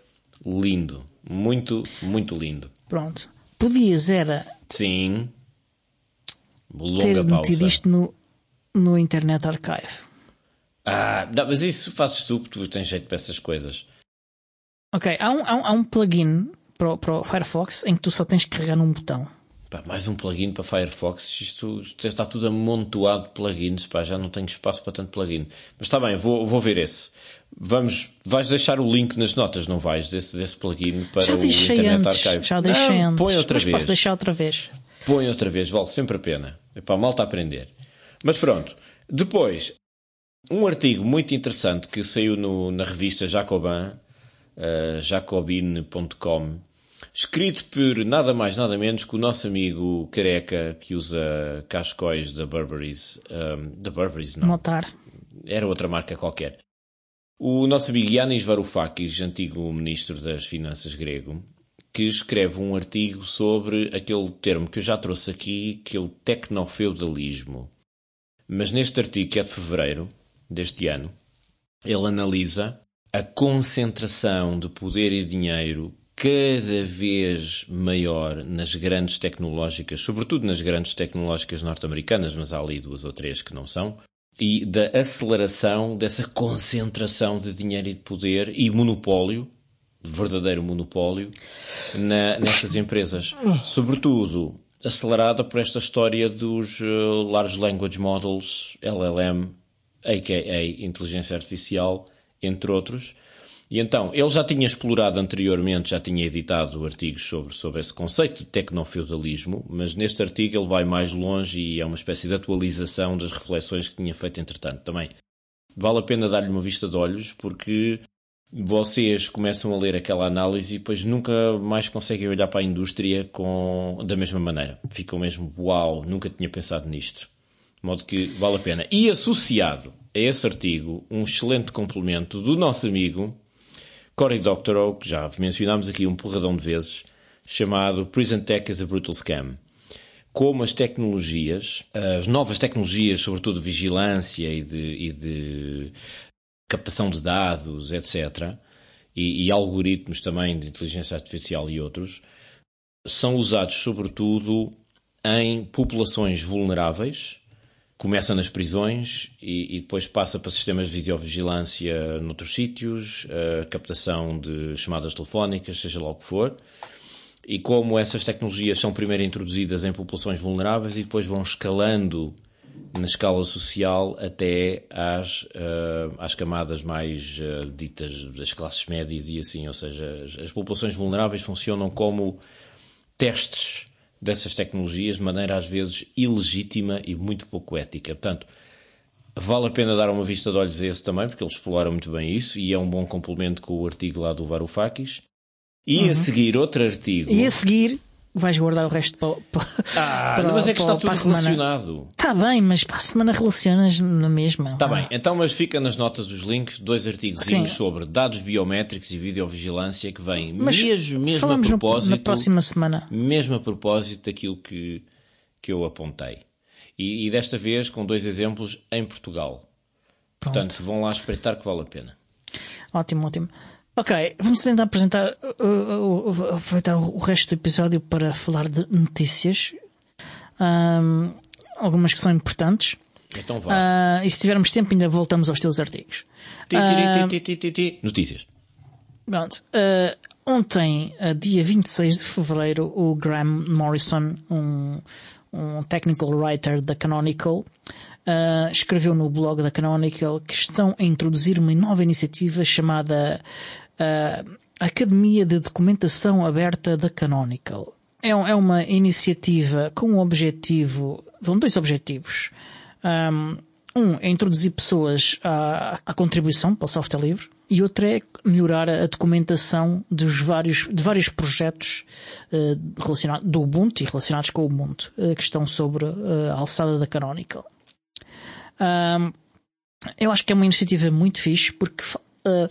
lindo. Muito, muito lindo. Pronto. Podias era. Sim. Longa ter pausa. metido isto no, no Internet Archive. Ah, não, mas isso fazes tu, porque tu tens jeito para essas coisas. Ok, há um, há um, há um plugin para, para o Firefox em que tu só tens que carregar num botão. Pá, mais um plugin para Firefox. Isto, isto, está tudo amontoado de plugins. Pá, já não tenho espaço para tanto plugin. Mas está bem, vou, vou ver esse. Vamos, vais deixar o link nas notas, não vais? Desse, desse plugin para já o Internet antes, Archive. Já deixei não, antes. Põe outra mas vez. Posso deixar outra vez. Põe outra vez, vale sempre a pena. É para a malta aprender. Mas pronto. Depois, um artigo muito interessante que saiu no, na revista Jacobin, uh, jacobin.com escrito por nada mais, nada menos que o nosso amigo careca que usa cascóis da Burberry's. Um, da Burberry's, não. Motar. Era outra marca qualquer. O nosso amigo Yanis Varoufakis, antigo ministro das Finanças grego, que escreve um artigo sobre aquele termo que eu já trouxe aqui, que é o tecnofeudalismo. Mas neste artigo, que é de fevereiro deste ano, ele analisa a concentração de poder e dinheiro cada vez maior nas grandes tecnológicas, sobretudo nas grandes tecnológicas norte-americanas, mas há ali duas ou três que não são, e da aceleração dessa concentração de dinheiro e de poder e monopólio, verdadeiro monopólio, na, nessas empresas. Sobretudo acelerada por esta história dos uh, Large Language Models, LLM, a.k.a. inteligência artificial, entre outros, e então, ele já tinha explorado anteriormente, já tinha editado artigos sobre, sobre esse conceito de tecnofeudalismo, mas neste artigo ele vai mais longe e é uma espécie de atualização das reflexões que tinha feito entretanto. Também vale a pena dar-lhe uma vista de olhos, porque vocês começam a ler aquela análise e depois nunca mais conseguem olhar para a indústria com, da mesma maneira. Ficam mesmo, uau, nunca tinha pensado nisto. De modo que vale a pena. E associado a esse artigo, um excelente complemento do nosso amigo Cory Doctorow, que já mencionámos aqui um porradão de vezes, chamado Prison Tech as a Brutal Scam. Como as tecnologias, as novas tecnologias, sobretudo de vigilância e de, e de captação de dados, etc., e, e, algoritmos também de inteligência artificial e outros, são usados sobretudo em populações vulneráveis começa nas prisões e, e, depois passa para sistemas de videovigilância noutros sítios, a captação de chamadas telefónicas, seja lá o que for. E como essas tecnologias são primeiro introduzidas em populações vulneráveis e depois vão escalando na escala social até às, uh, às camadas mais uh, ditas das classes médias e assim, ou seja, as, as populações vulneráveis funcionam como testes dessas tecnologias de maneira às vezes ilegítima e muito pouco ética. Portanto, vale a pena dar uma vista de olhos a esse também, porque eles exploraram muito bem isso e é um bom complemento com o artigo lá do Varoufakis. E uhum. a seguir outro artigo. E a seguir vais guardar o resto para, para, ah, para mas é que está tudo relacionado. Está bem, mas para a semana relacionas na mesma. Está bem, então mas fica nas notas dos links dois artigos sobre dados biométricos e videovigilância que vêm mesmo, mesmo a propósito. No, na próxima semana. Mesmo a propósito daquilo que, que eu apontei. E, e desta vez com dois exemplos em Portugal. Pronto. Portanto, vão lá espreitar que vale a pena. Ótimo, ótimo. Ok, vamos tentar apresentar, uh, uh, uh, aproveitar o resto do episódio para falar de notícias. Um, algumas que são importantes. Então vá. Uh, e se tivermos tempo, ainda voltamos aos teus artigos. Notícias. Pronto. Uh, ontem, dia 26 de fevereiro, o Graham Morrison, um, um technical writer da Canonical, uh, escreveu no blog da Canonical que estão a introduzir uma nova iniciativa chamada uh, Academia de Documentação Aberta da Canonical. É, é uma iniciativa com um objetivo, são dois objetivos. Um, é introduzir pessoas à, à contribuição para o software livre e outro é melhorar a documentação dos vários, de vários projetos uh, relacionados do Ubuntu e relacionados com o Ubuntu uh, que estão sobre a alçada da Canonical. Um, eu acho que é uma iniciativa muito fixe porque uh,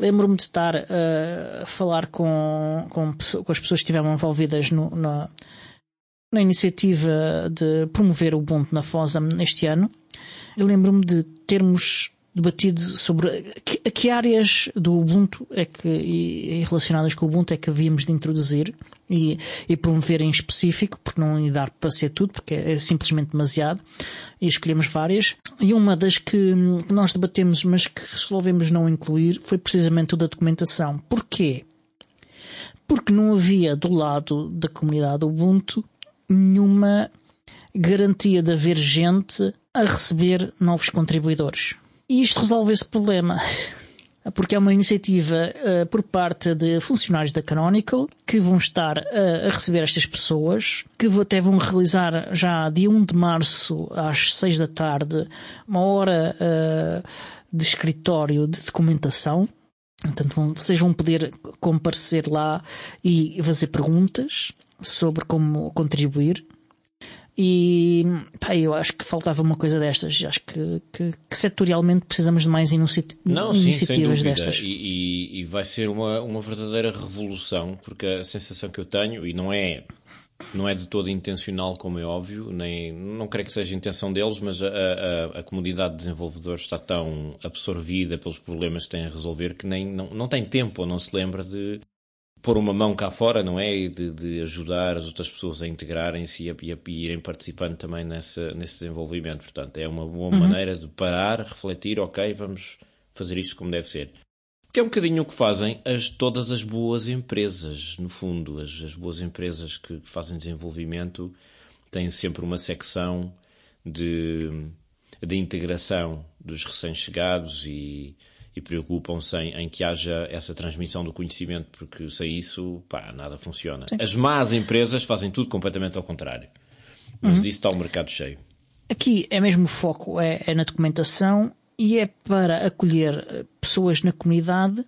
lembro-me de estar uh, a falar com, com, com, as pessoas que estiveram envolvidas no, na, na iniciativa de promover o Ubuntu na FOSAM neste ano. Lembro-me de termos debatido sobre que, que, áreas do Ubuntu é que, e, relacionadas com o Ubuntu é que havíamos de introduzir e, e promover em específico, porque não ia dar para ser tudo, porque é simplesmente demasiado, e escolhemos várias. E uma das que nós debatemos, mas que resolvemos não incluir, foi precisamente o da documentação. Porquê? Porque não havia do lado da comunidade Ubuntu nenhuma garantia de haver gente a receber novos contribuidores. E isto resolve esse problema. Porque é uma iniciativa uh, por parte de funcionários da Canonical que vão estar uh, a receber estas pessoas, que até vão realizar já dia 1 de março às 6 da tarde uma hora uh, de escritório de documentação. Portanto, vão, vocês vão poder comparecer lá e fazer perguntas sobre como contribuir E pá, eu acho que faltava uma coisa destas. Acho que, que, que setorialmente precisamos de mais Não, iniciativas sim, destas. E, e, e, vai ser uma, uma verdadeira revolução, porque a sensação que eu tenho, e não é, não é de todo intencional, como é óbvio, nem não creio que seja a intenção deles, mas a, a, a comunidade de desenvolvedores está tão absorvida pelos problemas que têm a resolver que nem, não, não tem tempo ou não se lembra de pôr uma mão cá fora, não é? E de, de ajudar as outras pessoas a integrarem-se e, a, e, a, e irem participando também nessa, nesse desenvolvimento. Portanto, é uma boa uhum. maneira de parar, refletir, ok, vamos fazer isto como deve ser. Que é um bocadinho o que fazem as, todas as boas empresas, no fundo. As, as boas empresas que fazem desenvolvimento têm sempre uma secção de, de integração dos recém-chegados e, e preocupam-se em, em, que haja essa transmissão do conhecimento, porque sem isso, pá, nada funciona. Sim. As más empresas fazem tudo completamente ao contrário. Mas uhum. isso está o mercado cheio. Aqui é mesmo o foco, é, é, na documentação e é para acolher eh, pessoas na comunidade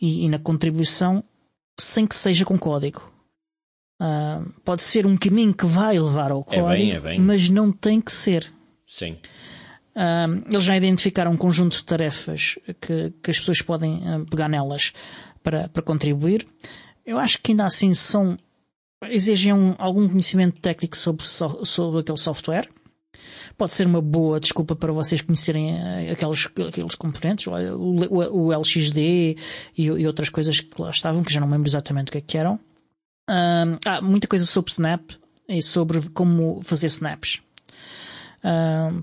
e, e na contribuição sem que seja com código. Uh, pode ser um caminho que vai levar ao código, é bem, é bem. mas não tem que ser. Sim. Eles já identificaram um conjunto de tarefas que, que as pessoas podem uh, pegar nelas para, para contribuir. Eu acho que ainda assim são exigem um, algum conhecimento técnico sobre, sobre aquele software. Pode ser uma boa desculpa para vocês conhecerem uh, aqueles, aqueles componentes, o, o, o LXD e, e, outras coisas que lá estavam, que já não lembro exatamente o que, é que eram. Uh, há muita coisa sobre Snap e sobre como fazer snaps.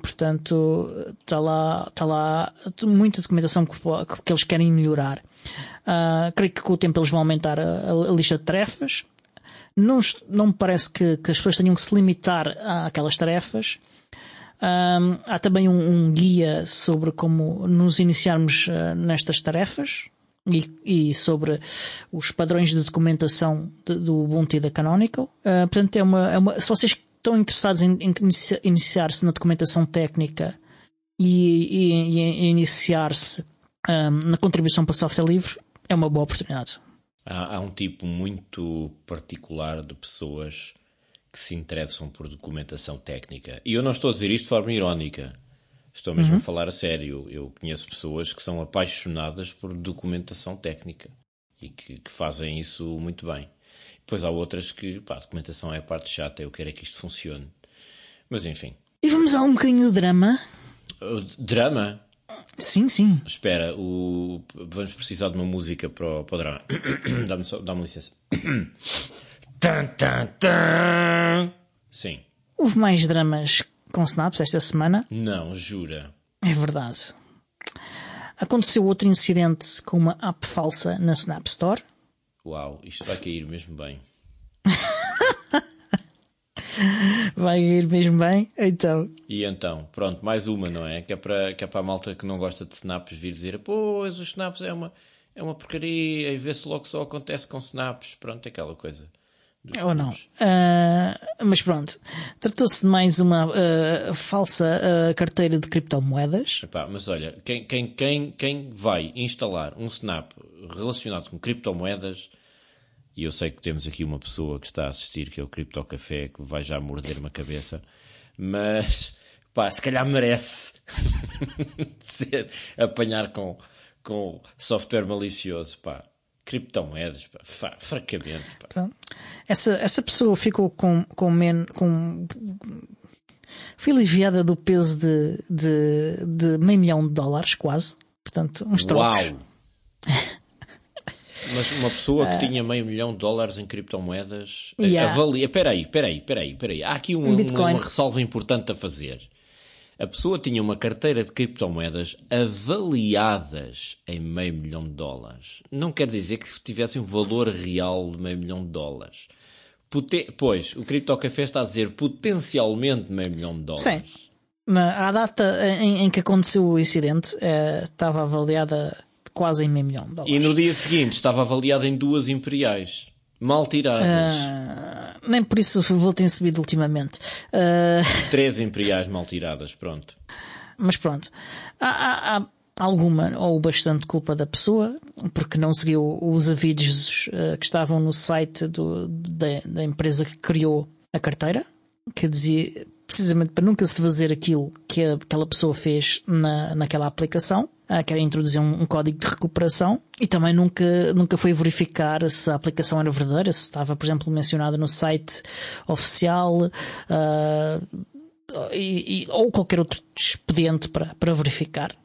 Portanto, está lá, está lá muita documentação que, que eles querem melhorar. Uh, creio que com o tempo eles vão aumentar a, a lista de tarefas. Não, não me parece que, que, as pessoas tenham que se limitar àquelas tarefas. Um, há também um, um, guia sobre como nos iniciarmos uh, nestas tarefas e, e, sobre os padrões de documentação de, do Ubuntu e da Canonical. Uh, portanto, é uma, é uma, se vocês estão interessados em, em iniciar-se na documentação técnica e, e, e iniciar-se um, na contribuição para software livre, é uma boa oportunidade. Há, há, um tipo muito particular de pessoas que se interessam por documentação técnica. E eu não estou a dizer isto de forma irónica. Estou mesmo uhum. a falar a sério. Eu conheço pessoas que são apaixonadas por documentação técnica e que, que fazem isso muito bem. Depois há outras que, pá, a documentação é a parte chata, eu quero é que isto funcione. Mas enfim. E vamos a um bocadinho de drama? Uh, drama? Sim, sim. Espera, o... vamos precisar de uma música para o, para o drama. Dá-me dá licença. tan, tan, tan. Sim. Houve mais dramas com snaps esta semana? Não, jura. É verdade. Aconteceu outro incidente com uma app falsa na Snap Store Uau, isto vai cair mesmo bem. vai cair mesmo bem? Então. E então, pronto, mais uma, não é? Que é para, que é para a malta que não gosta de snaps vir dizer, pois os snaps é uma, é uma porcaria e vê-se logo só acontece com snaps. Pronto, é aquela coisa. Ou não. Uh, mas pronto. Tratou-se de mais uma uh, falsa uh, carteira de criptomoedas. Epá, mas olha, quem, quem, quem, quem vai instalar um Snap relacionado com criptomoedas, e eu sei que temos aqui uma pessoa que está a assistir, que é o Cripto Café, que vai já morder uma cabeça, mas pá, se calhar merece ser apanhar com, com software malicioso, pá criptomoedas, pá, fracamente. Pá. Essa, essa pessoa ficou com, com, men, com foi aliviada do peso de, de, de meio milhão de dólares, quase. Portanto, uns trocos. Uau! Mas uma pessoa que uh, tinha meio milhão de dólares em criptomoedas yeah. avalia. Espera aí, espera aí, espera aí, espera aí. Há aqui um, uma ressalva importante a fazer. A pessoa tinha uma carteira de criptomoedas avaliadas em meio milhão de dólares. Não quer dizer que tivessem um valor real de meio milhão de dólares. Pois, o Crypto Café está a dizer potencialmente meio milhão de dólares. Sim. Na, a data em, em, que aconteceu o incidente eh, estava avaliada quase em meio milhão de dólares. E no dia seguinte estava avaliada em duas imperiais. Mal tiradas. Uh, nem por isso vou ter subido ultimamente. Uh... Três imperiais mal tiradas, pronto. Mas pronto. Há, há, há, alguma ou bastante culpa da pessoa, porque não seguiu os avisos uh, que estavam no site do, da, da, empresa que criou a carteira. que dizia precisamente para nunca se fazer aquilo que aquela pessoa fez na, naquela aplicação, uh, que era introduzir um, um, código de recuperação e também nunca, nunca foi verificar se a aplicação era verdadeira, se estava, por exemplo, mencionada no site oficial uh, e, e, ou qualquer outro expediente para, para verificar.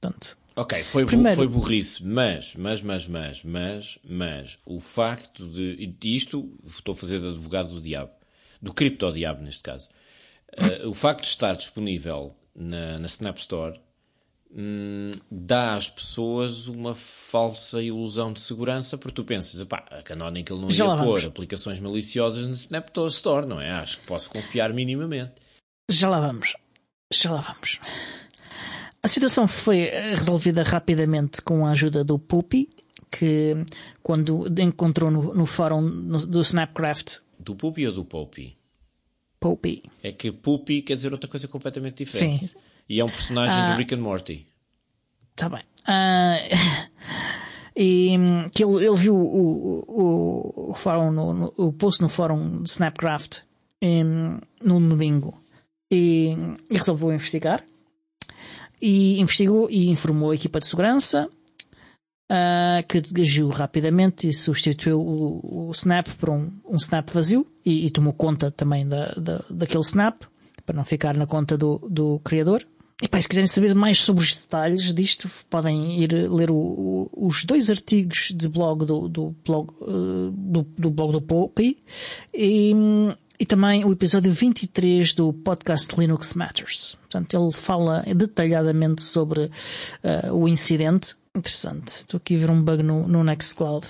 Portanto, Ok, foi, Primeiro... foi burrice, mas, mas, mas, mas, mas, mas, o facto de. Isto estou a fazer de advogado do diabo, do cripto-diabo neste caso. Uh, o facto de estar disponível na, na Snap Store hum, dá às pessoas uma falsa ilusão de segurança, porque tu pensas, pá, a Canonical não ia pôr aplicações maliciosas na Snap Store, não é? Acho que posso confiar minimamente. Já lá vamos. Já lá vamos. A situação foi resolvida rapidamente com a ajuda do Puppy, que quando encontrou no, no fórum no, do Snapcraft. Do Puppy ou do Poppy? Poppy. É que Puppy quer dizer outra coisa completamente diferente. Sim. E é um personagem do ah. Rick and Morty. Tá bem. Uh, e que ele, ele viu o, o, o, fórum no, no, o post no fórum de Snapcraft um, no domingo e, e resolveu investigar e investigou e informou a equipa de segurança uh, que agiu rapidamente e substituiu o, o Snap por um, um Snap vazio e, e, tomou conta também da, da, daquele Snap para não ficar na conta do, do criador. E pá, se quiserem saber mais sobre os detalhes disto, podem ir ler o, o, os dois artigos de blog do, do blog, uh, do, do blog do Poppy e, e também o episódio 23 do podcast Linux Matters. Portanto, ele fala detalhadamente sobre uh, o incidente. Interessante. Estou aqui a ver um bug no, no Nextcloud.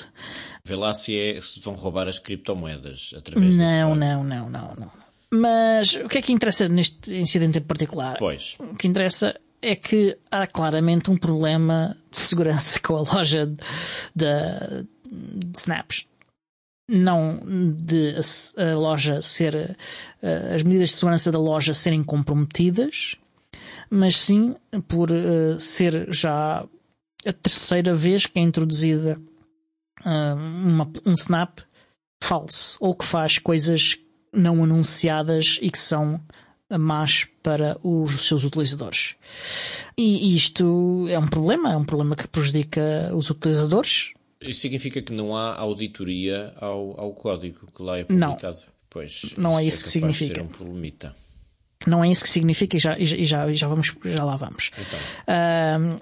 Vê lá se, é, se vão roubar as criptomoedas através Não, não, não, não, não. Mas o que é que interessa neste incidente em particular? Pois. O que interessa é que há claramente um problema de segurança com a loja de, de, snaps não de a loja ser as medidas de segurança da loja serem comprometidas, mas sim por ser já a terceira vez que é introduzida uma, um snap falso ou que faz coisas não anunciadas e que são más para os seus utilizadores. E isto é um problema, é um problema que prejudica os utilizadores, isso significa que não há auditoria ao, ao código que lá é publicado. Não. Pois, não é isso, é que significa. Um problemita. Não é isso que significa e já, e já, e já, vamos, já lá vamos. Então. Uh,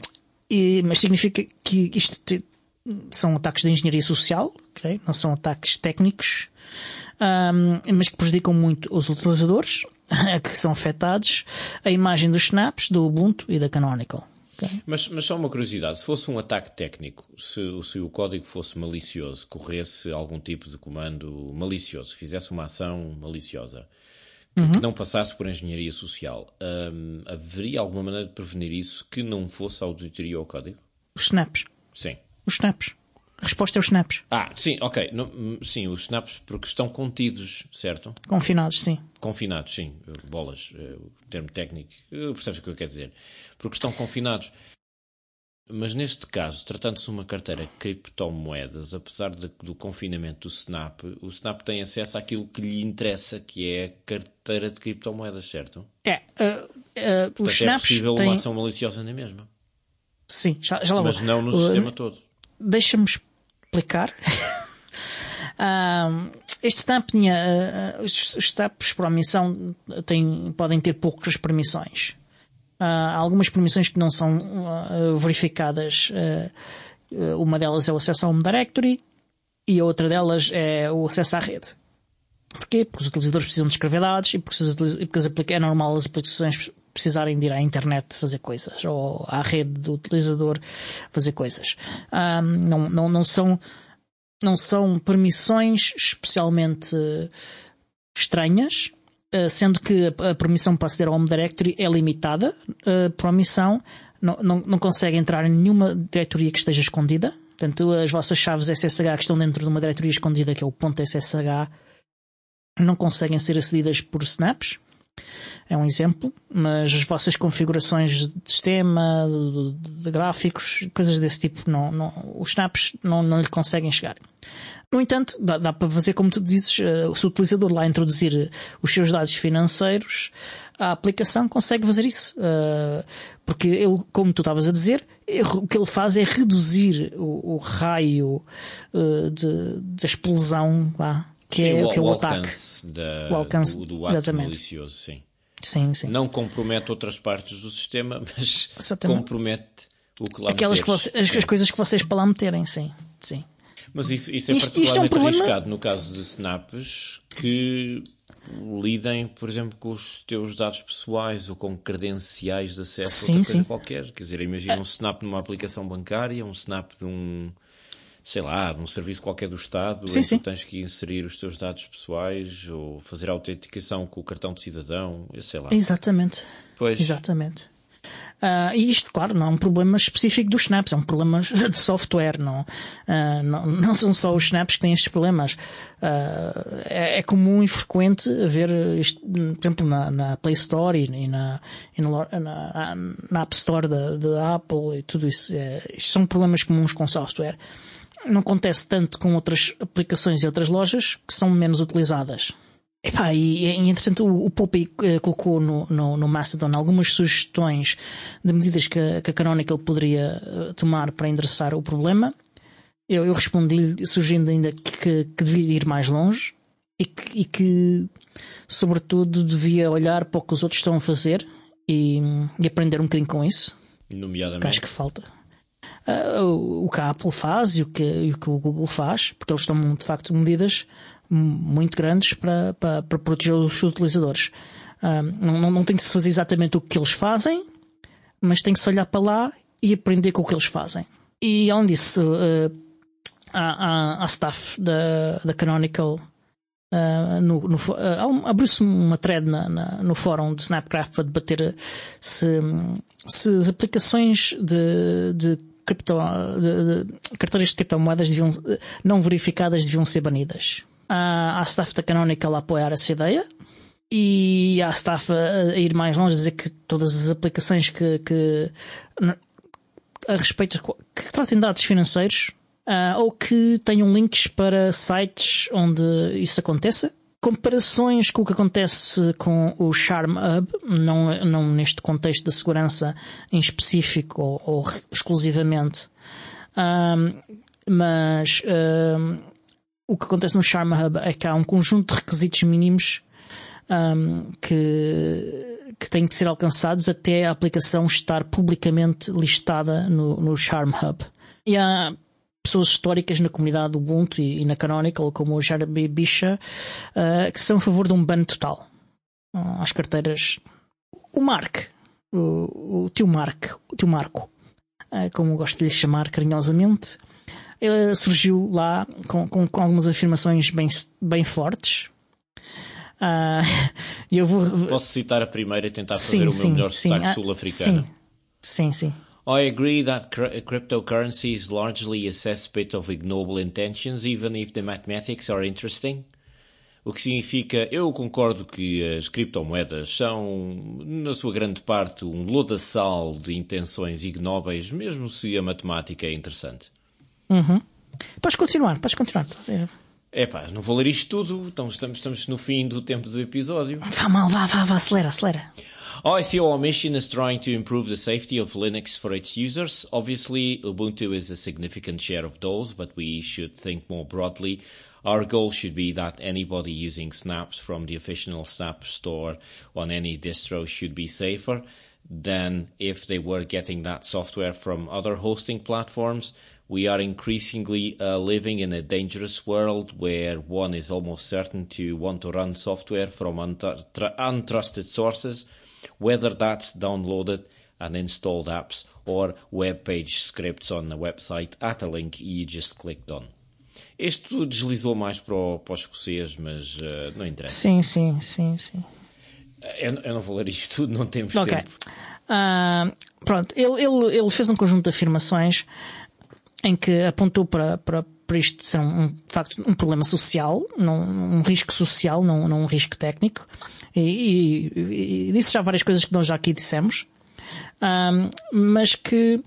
e, mas significa que isto te, são ataques de engenharia social, okay? não são ataques técnicos, um, mas que prejudicam muito os utilizadores que são afetados, a imagem dos snaps do Ubuntu e da Canonical. Mas, mas só uma curiosidade: se fosse um ataque técnico, se, se o código fosse malicioso, corresse algum tipo de comando malicioso, fizesse uma ação maliciosa, que, uhum. não passasse por engenharia social, hum, haveria alguma maneira de prevenir isso que não fosse auditoria ao código? Os snaps. Sim. Os snaps. Resposta é os snaps. Ah, sim, ok. Não, sim, os snaps porque estão contidos, certo? Confinados, sim. Confinados, sim. Bolas, eh, o termo técnico. Percebes o que eu quero dizer? Porque estão confinados. Mas neste caso, tratando-se de uma carteira de criptomoedas, apesar de, do confinamento do Snap, o Snap tem acesso àquilo que lhe interessa, que é a carteira de criptomoedas, certo? É. Uh, uh, os é possível tem... uma ação maliciosa na mesma. Sim, já, já lá Mas vou. não no sistema todo. Deixa-me explicar. um, este Snap tinha. Uh, os Snaps para a missão têm, podem ter poucas permissões. Uh, há algumas permissões que não são uh, verificadas. uma delas é o acesso a Home Directory e a outra delas é o acesso à rede. Porquê? Porque os utilizadores precisam de escrever dados e porque, porque é normal as aplicações precisarem de ir à internet fazer coisas ou à rede do utilizador fazer coisas. Um, não, não, não são não são permissões especialmente estranhas, eh, sendo que a permissão para aceder ao Home Directory é limitada. A permissão não, não, não consegue entrar em nenhuma diretoria que esteja escondida. Portanto, as vossas chaves SSH que estão dentro de uma diretoria escondida, que é o ponto .ssh, não conseguem ser acedidas por snaps. É um exemplo, mas as vossas configurações de sistema, de, gráficos, coisas desse tipo, não, não, os snaps não, não lhe conseguem chegar. No entanto, dá, dá, para fazer como tu dizes, uh, se o utilizador lá introduzir os seus dados financeiros, a aplicação consegue fazer isso. Uh, porque ele, como tu estavas a dizer, o que ele faz é reduzir o, o raio uh, de, da explosão, vá, que sim, é, o, que é o, o ataque. Da, o alcance do, do ato exatamente. malicioso, sim. Sim, sim. Não compromete outras partes do sistema, mas Exatamente. compromete o que lá Aquelas que você, as, as, coisas que vocês para lá meterem, sim. sim. Mas isso, isso é isto, particularmente isto é um problema... arriscado no caso de snaps que lidem, por exemplo, com os teus dados pessoais ou com credenciais de acesso sim, a outra coisa qualquer. Quer dizer, imagina um snap numa aplicação bancária, um snap de um sei lá, num serviço qualquer do Estado, sim, em sim. tens que inserir os teus dados pessoais ou fazer a autenticação com o cartão de cidadão, sei lá. Exatamente. Pois. Exatamente. Uh, e isto, claro, não é um problema específico dos snaps, é um problema de software, não, uh, não, não, são só os snaps que têm estes problemas. Uh, é, é, comum e frequente ver isto, por exemplo, na, na Play Store e, na, e na, na, na, App Store da, da Apple e tudo isso. É, isto são problemas comuns com software não acontece tanto com outras aplicações e outras lojas que são menos utilizadas. Epá, e é interessante, o, o Poppy uh, colocou no, no, no, Mastodon algumas sugestões de medidas que, que a Canonical poderia uh, tomar para endereçar o problema. Eu, eu respondi-lhe sugerindo ainda que, que, devia ir mais longe e que, e que, sobretudo, devia olhar para o que os outros estão a fazer e, e aprender um bocadinho com isso. Nomeadamente. Que acho que falta uh, o que a Apple faz e o que, o que o Google faz, porque eles tomam de facto medidas muito grandes para, para, para proteger os utilizadores. Uh, não, não tem que se fazer exatamente o que eles fazem, mas tem que se olhar para lá e aprender com o que eles fazem. E além disso, uh, há, há staff da, da Canonical Uh, no, no, uh, abriu-se uma thread na, na, no fórum de Snapcraft para debater se, se as aplicações de, de cripto, de, de, carteiras de criptomoedas deviam, não verificadas deviam ser banidas. Há, há staff da Canonical a apoiar essa ideia e há staff a, a ir mais longe a dizer que todas as aplicações que, que a respeito que tratem dados financeiros uh, ou que tenham links para sites onde isso aconteça comparações com o que acontece com o Charm Hub, não, não neste contexto da segurança em específico ou, ou exclusivamente, um, mas um, o que acontece no Charm Hub é que há um conjunto de requisitos mínimos um, que, que têm que ser alcançados até a aplicação estar publicamente listada no, no Charm Hub. E há pessoas históricas na comunidade Ubuntu e, e na Canonical, como o Jeremy Bicha, uh, que são a favor de um ban total uh, às carteiras. O Mark, o, o tio Mark, o tio Marco, uh, como gosto de lhe chamar carinhosamente, ele surgiu lá com, com, com algumas afirmações bem, bem fortes. Eu vou... Posso citar a primeira e tentar fazer sim, o meu sim, melhor sotaque sul-africano? Sim, sim, sim. I agree that cryptocurrency is largely a cesspit of ignoble intentions, even if the mathematics are interesting. O que significa, eu concordo que as criptomoedas são, na sua grande parte, um lodaçal de intenções ignóbeis, mesmo se a matemática é interessante. Uhum. Podes continuar, podes continuar. É pá, não vou ler isto tudo, então estamos, estamos no fim do tempo do episódio. Vá mal, vá, vá, vá, acelera, acelera. Our mission is trying to improve the safety of Linux for its users. Obviously, Ubuntu is a significant share of those, but we should think more broadly. Our goal should be that anybody using snaps from the official Snap store on any distro should be safer than if they were getting that software from other hosting platforms. We are increasingly uh, living in a dangerous world where one is almost certain to want to run software from untrusted sources whether that's downloaded and installed apps or web page scripts on the website at a link you just clicked on. Isto deslizou mais para o, para o escocês, mas uh, não interessa. Sim, sim, sim, sim. Eu, eu, não vou ler isto tudo, não temos okay. tempo. Uh, pronto, ele, ele, ele fez um conjunto de afirmações em que apontou para, para, para isto ser um, de facto um problema social, não, um risco social, não, não um risco técnico. E, e, e disse já várias coisas que nós já aqui dissemos, um, mas que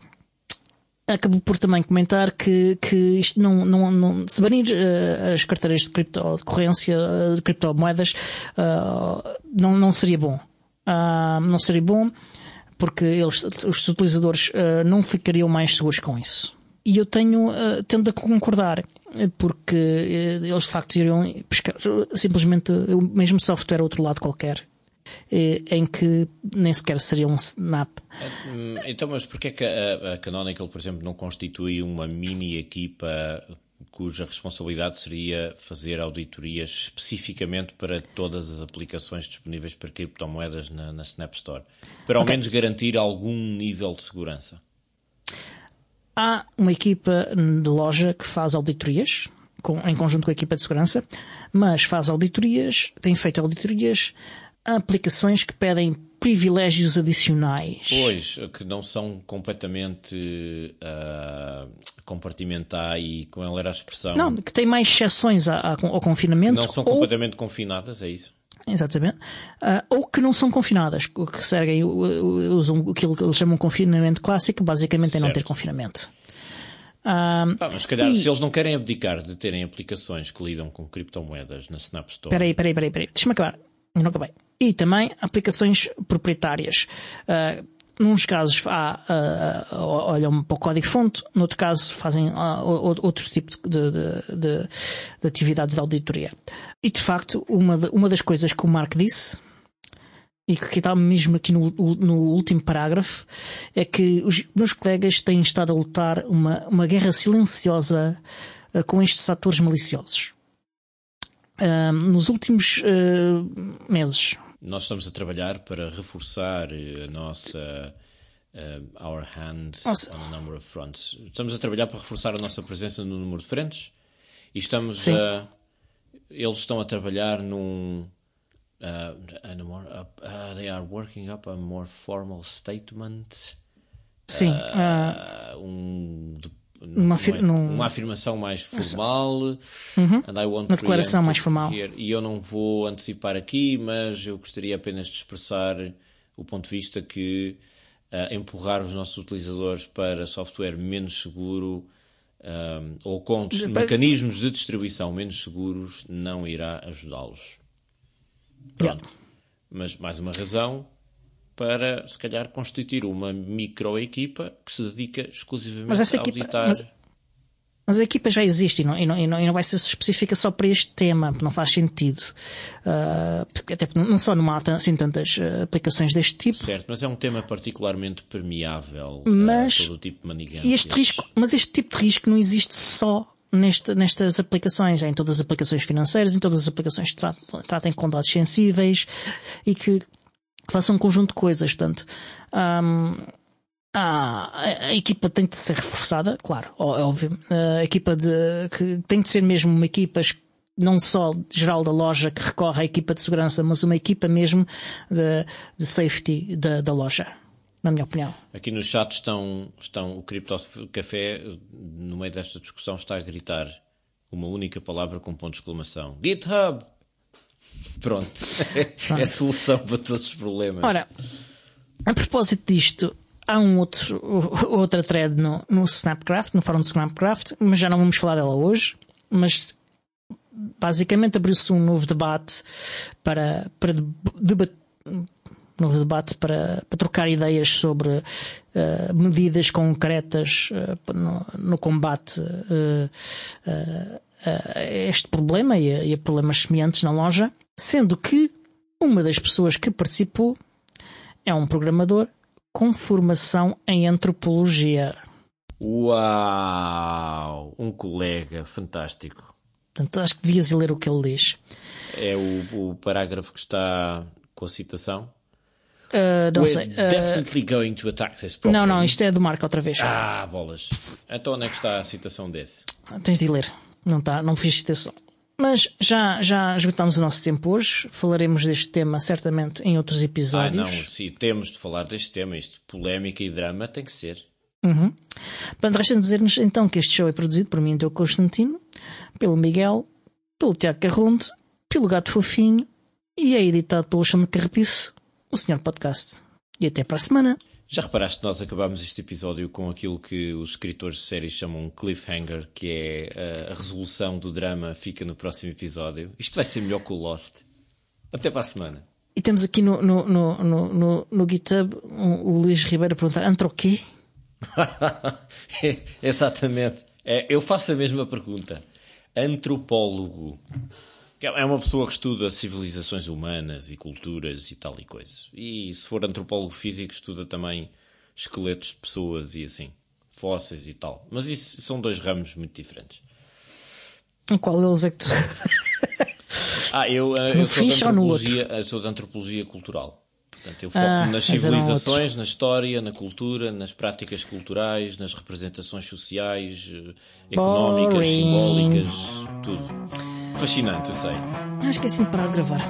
acabou por também comentar que, que isto não, não, não se banir uh, as carteiras de criptocorrência, de criptomoedas, uh, não, não seria bom. Não seria bom porque eles, os utilizadores não ficariam mais seguros com isso. E eu tenho, tendo a concordar, porque eles de facto iriam pescar simplesmente o mesmo software a outro lado qualquer eh, em que nem sequer seria um snap. Então, mas porquê é que a, a Canonical, por exemplo, não constitui uma mini equipa cuja responsabilidade seria fazer auditorias especificamente para todas as aplicações disponíveis para criptomoedas na, na Snap Store, para ao okay. menos garantir algum nível de segurança. Há uma equipa de loja que faz auditorias, com, em conjunto com a equipa de segurança, mas faz auditorias, tem feito auditorias aplicações que pedem privilégios adicionais. Pois, que não são completamente uh, compartimentar e com ela era a expressão. Não, que têm mais exceções ao confinamento. Que não são ou... completamente confinadas, é isso? Exatamente. Uh, ou que não são confinadas, que seguem, usam aquilo que eles chamam de confinamento clássico, basicamente certo. é não ter confinamento. ah, mas se calhar, e... se eles não querem abdicar de terem aplicações que lidam com criptomoedas na Snap Store. Peraí, peraí, peraí, peraí. deixa-me acabar. Não acabei. E também aplicações proprietárias. Uh, Nuns casos há, uh, olham para o código-fonte, no outro caso fazem uh, outro tipo de, de, de, de, atividades de auditoria. E de facto, uma, uma das coisas que o Mark disse, e que está mesmo aqui no, no último parágrafo, é que os meus colegas têm estado a lutar uma, uma guerra silenciosa uh, com estes atores maliciosos. nos últimos meses, nós estamos a trabalhar para reforçar a nossa uh, our hand nossa. on a number of fronts. Estamos a trabalhar para reforçar a nossa presença no número de frentes e estamos Sim. a eles estão a trabalhar num uh, more, uh, they are working up a more formal statement. Sim. Uh, um uma, afir num... uma, afirmação mais formal uhum. uma declaração mais formal here. e eu não vou antecipar aqui mas eu gostaria apenas de expressar o ponto de vista que uh, empurrar os nossos utilizadores para software menos seguro um, eh, ou com mecanismos de distribuição menos seguros não irá ajudá-los pronto yeah. mas mais uma razão para, se calhar, constituir uma microequipa que se dedica exclusivamente a auditar. Equipa, mas, mas, a equipa já existe e não, e, não, e, não, e não vai ser específica só para este tema, não faz sentido. Uh, porque até não só não há assim tantas uh, aplicações deste tipo. Certo, mas é um tema particularmente permeável mas, a todo tipo de manigâncias. Este risco, mas este tipo de risco não existe só Neste, nestas aplicações, é em todas as aplicações financeiras, em todas as aplicações que tratem, tratem com dados sensíveis e que que faça um conjunto de coisas. Portanto, um, a, a, equipa tem de ser reforçada, claro, é óbvio. A equipa de, que tem de ser mesmo uma equipa não só geral da loja que recorre à equipa de segurança, mas uma equipa mesmo de, de safety da, da loja, na minha opinião. Aqui no chat estão, estão o Crypto Café, no meio desta discussão, está a gritar uma única palavra com ponto de exclamação: GitHub! Pronto. é a solução para todos os problemas. Ora, a propósito disto, há um outro, outra thread no, no Snapcraft, no fórum do Snapcraft, mas já não vamos falar dela hoje. Mas basicamente abriu-se um novo debate para, para debater novo debate para, para trocar ideias sobre uh, medidas concretas uh, no, no, combate uh, a este problema e a, e a problemas semelhantes na loja sendo que uma das pessoas que participou é um programador com formação em antropologia. Uau! Um colega fantástico. Portanto, acho que devias ler o que ele diz. É o, o parágrafo que está com a citação? Uh, não We're sei. Uh, definitely going to attack this problem. Não, não, isto é do Marco outra vez. Ah, bolas. Então onde é que está a citação desse? Tens de ler. Não, está, não fiz citação. Mas já, já esgotamos o nosso tempo hoje. Falaremos deste tema certamente em outros episódios. Ah, não, sim, temos de falar deste tema. Isto, polémica e drama, tem que ser. Uhum. Portanto, resta dizer-nos então que este show é produzido por mim, Diogo Constantino, pelo Miguel, pelo Tiago Carronte, pelo Gato Fofinho e é editado pelo Chão de Carrapiço, o Senhor Podcast. E até para a semana. Já reparaste que nós acabámos este episódio com aquilo que os escritores de séries chamam um cliffhanger, que é a resolução do drama fica no próximo episódio? Isto vai ser melhor que o Lost. Até para a semana. E temos aqui no, no, no, no, no GitHub o Luís Ribeiro a perguntar: Antro quê? Exatamente. É, eu faço a mesma pergunta. Antropólogo. É uma pessoa que estuda civilizações humanas e culturas e tal e coisas. E se for antropólogo físico, estuda também esqueletos de pessoas e assim, fósseis e tal. Mas isso são dois ramos muito diferentes. Qual deles é que tu. ah, eu, eh, eu sou, de antropologia, eu sou de antropologia cultural. Portanto, eu foco ah, nas civilizações, na história, na cultura, nas práticas culturais, nas representações sociais, eh, económicas, Boring. simbólicas, tudo. Fascinante, eu sei. Acho que é assim para gravar.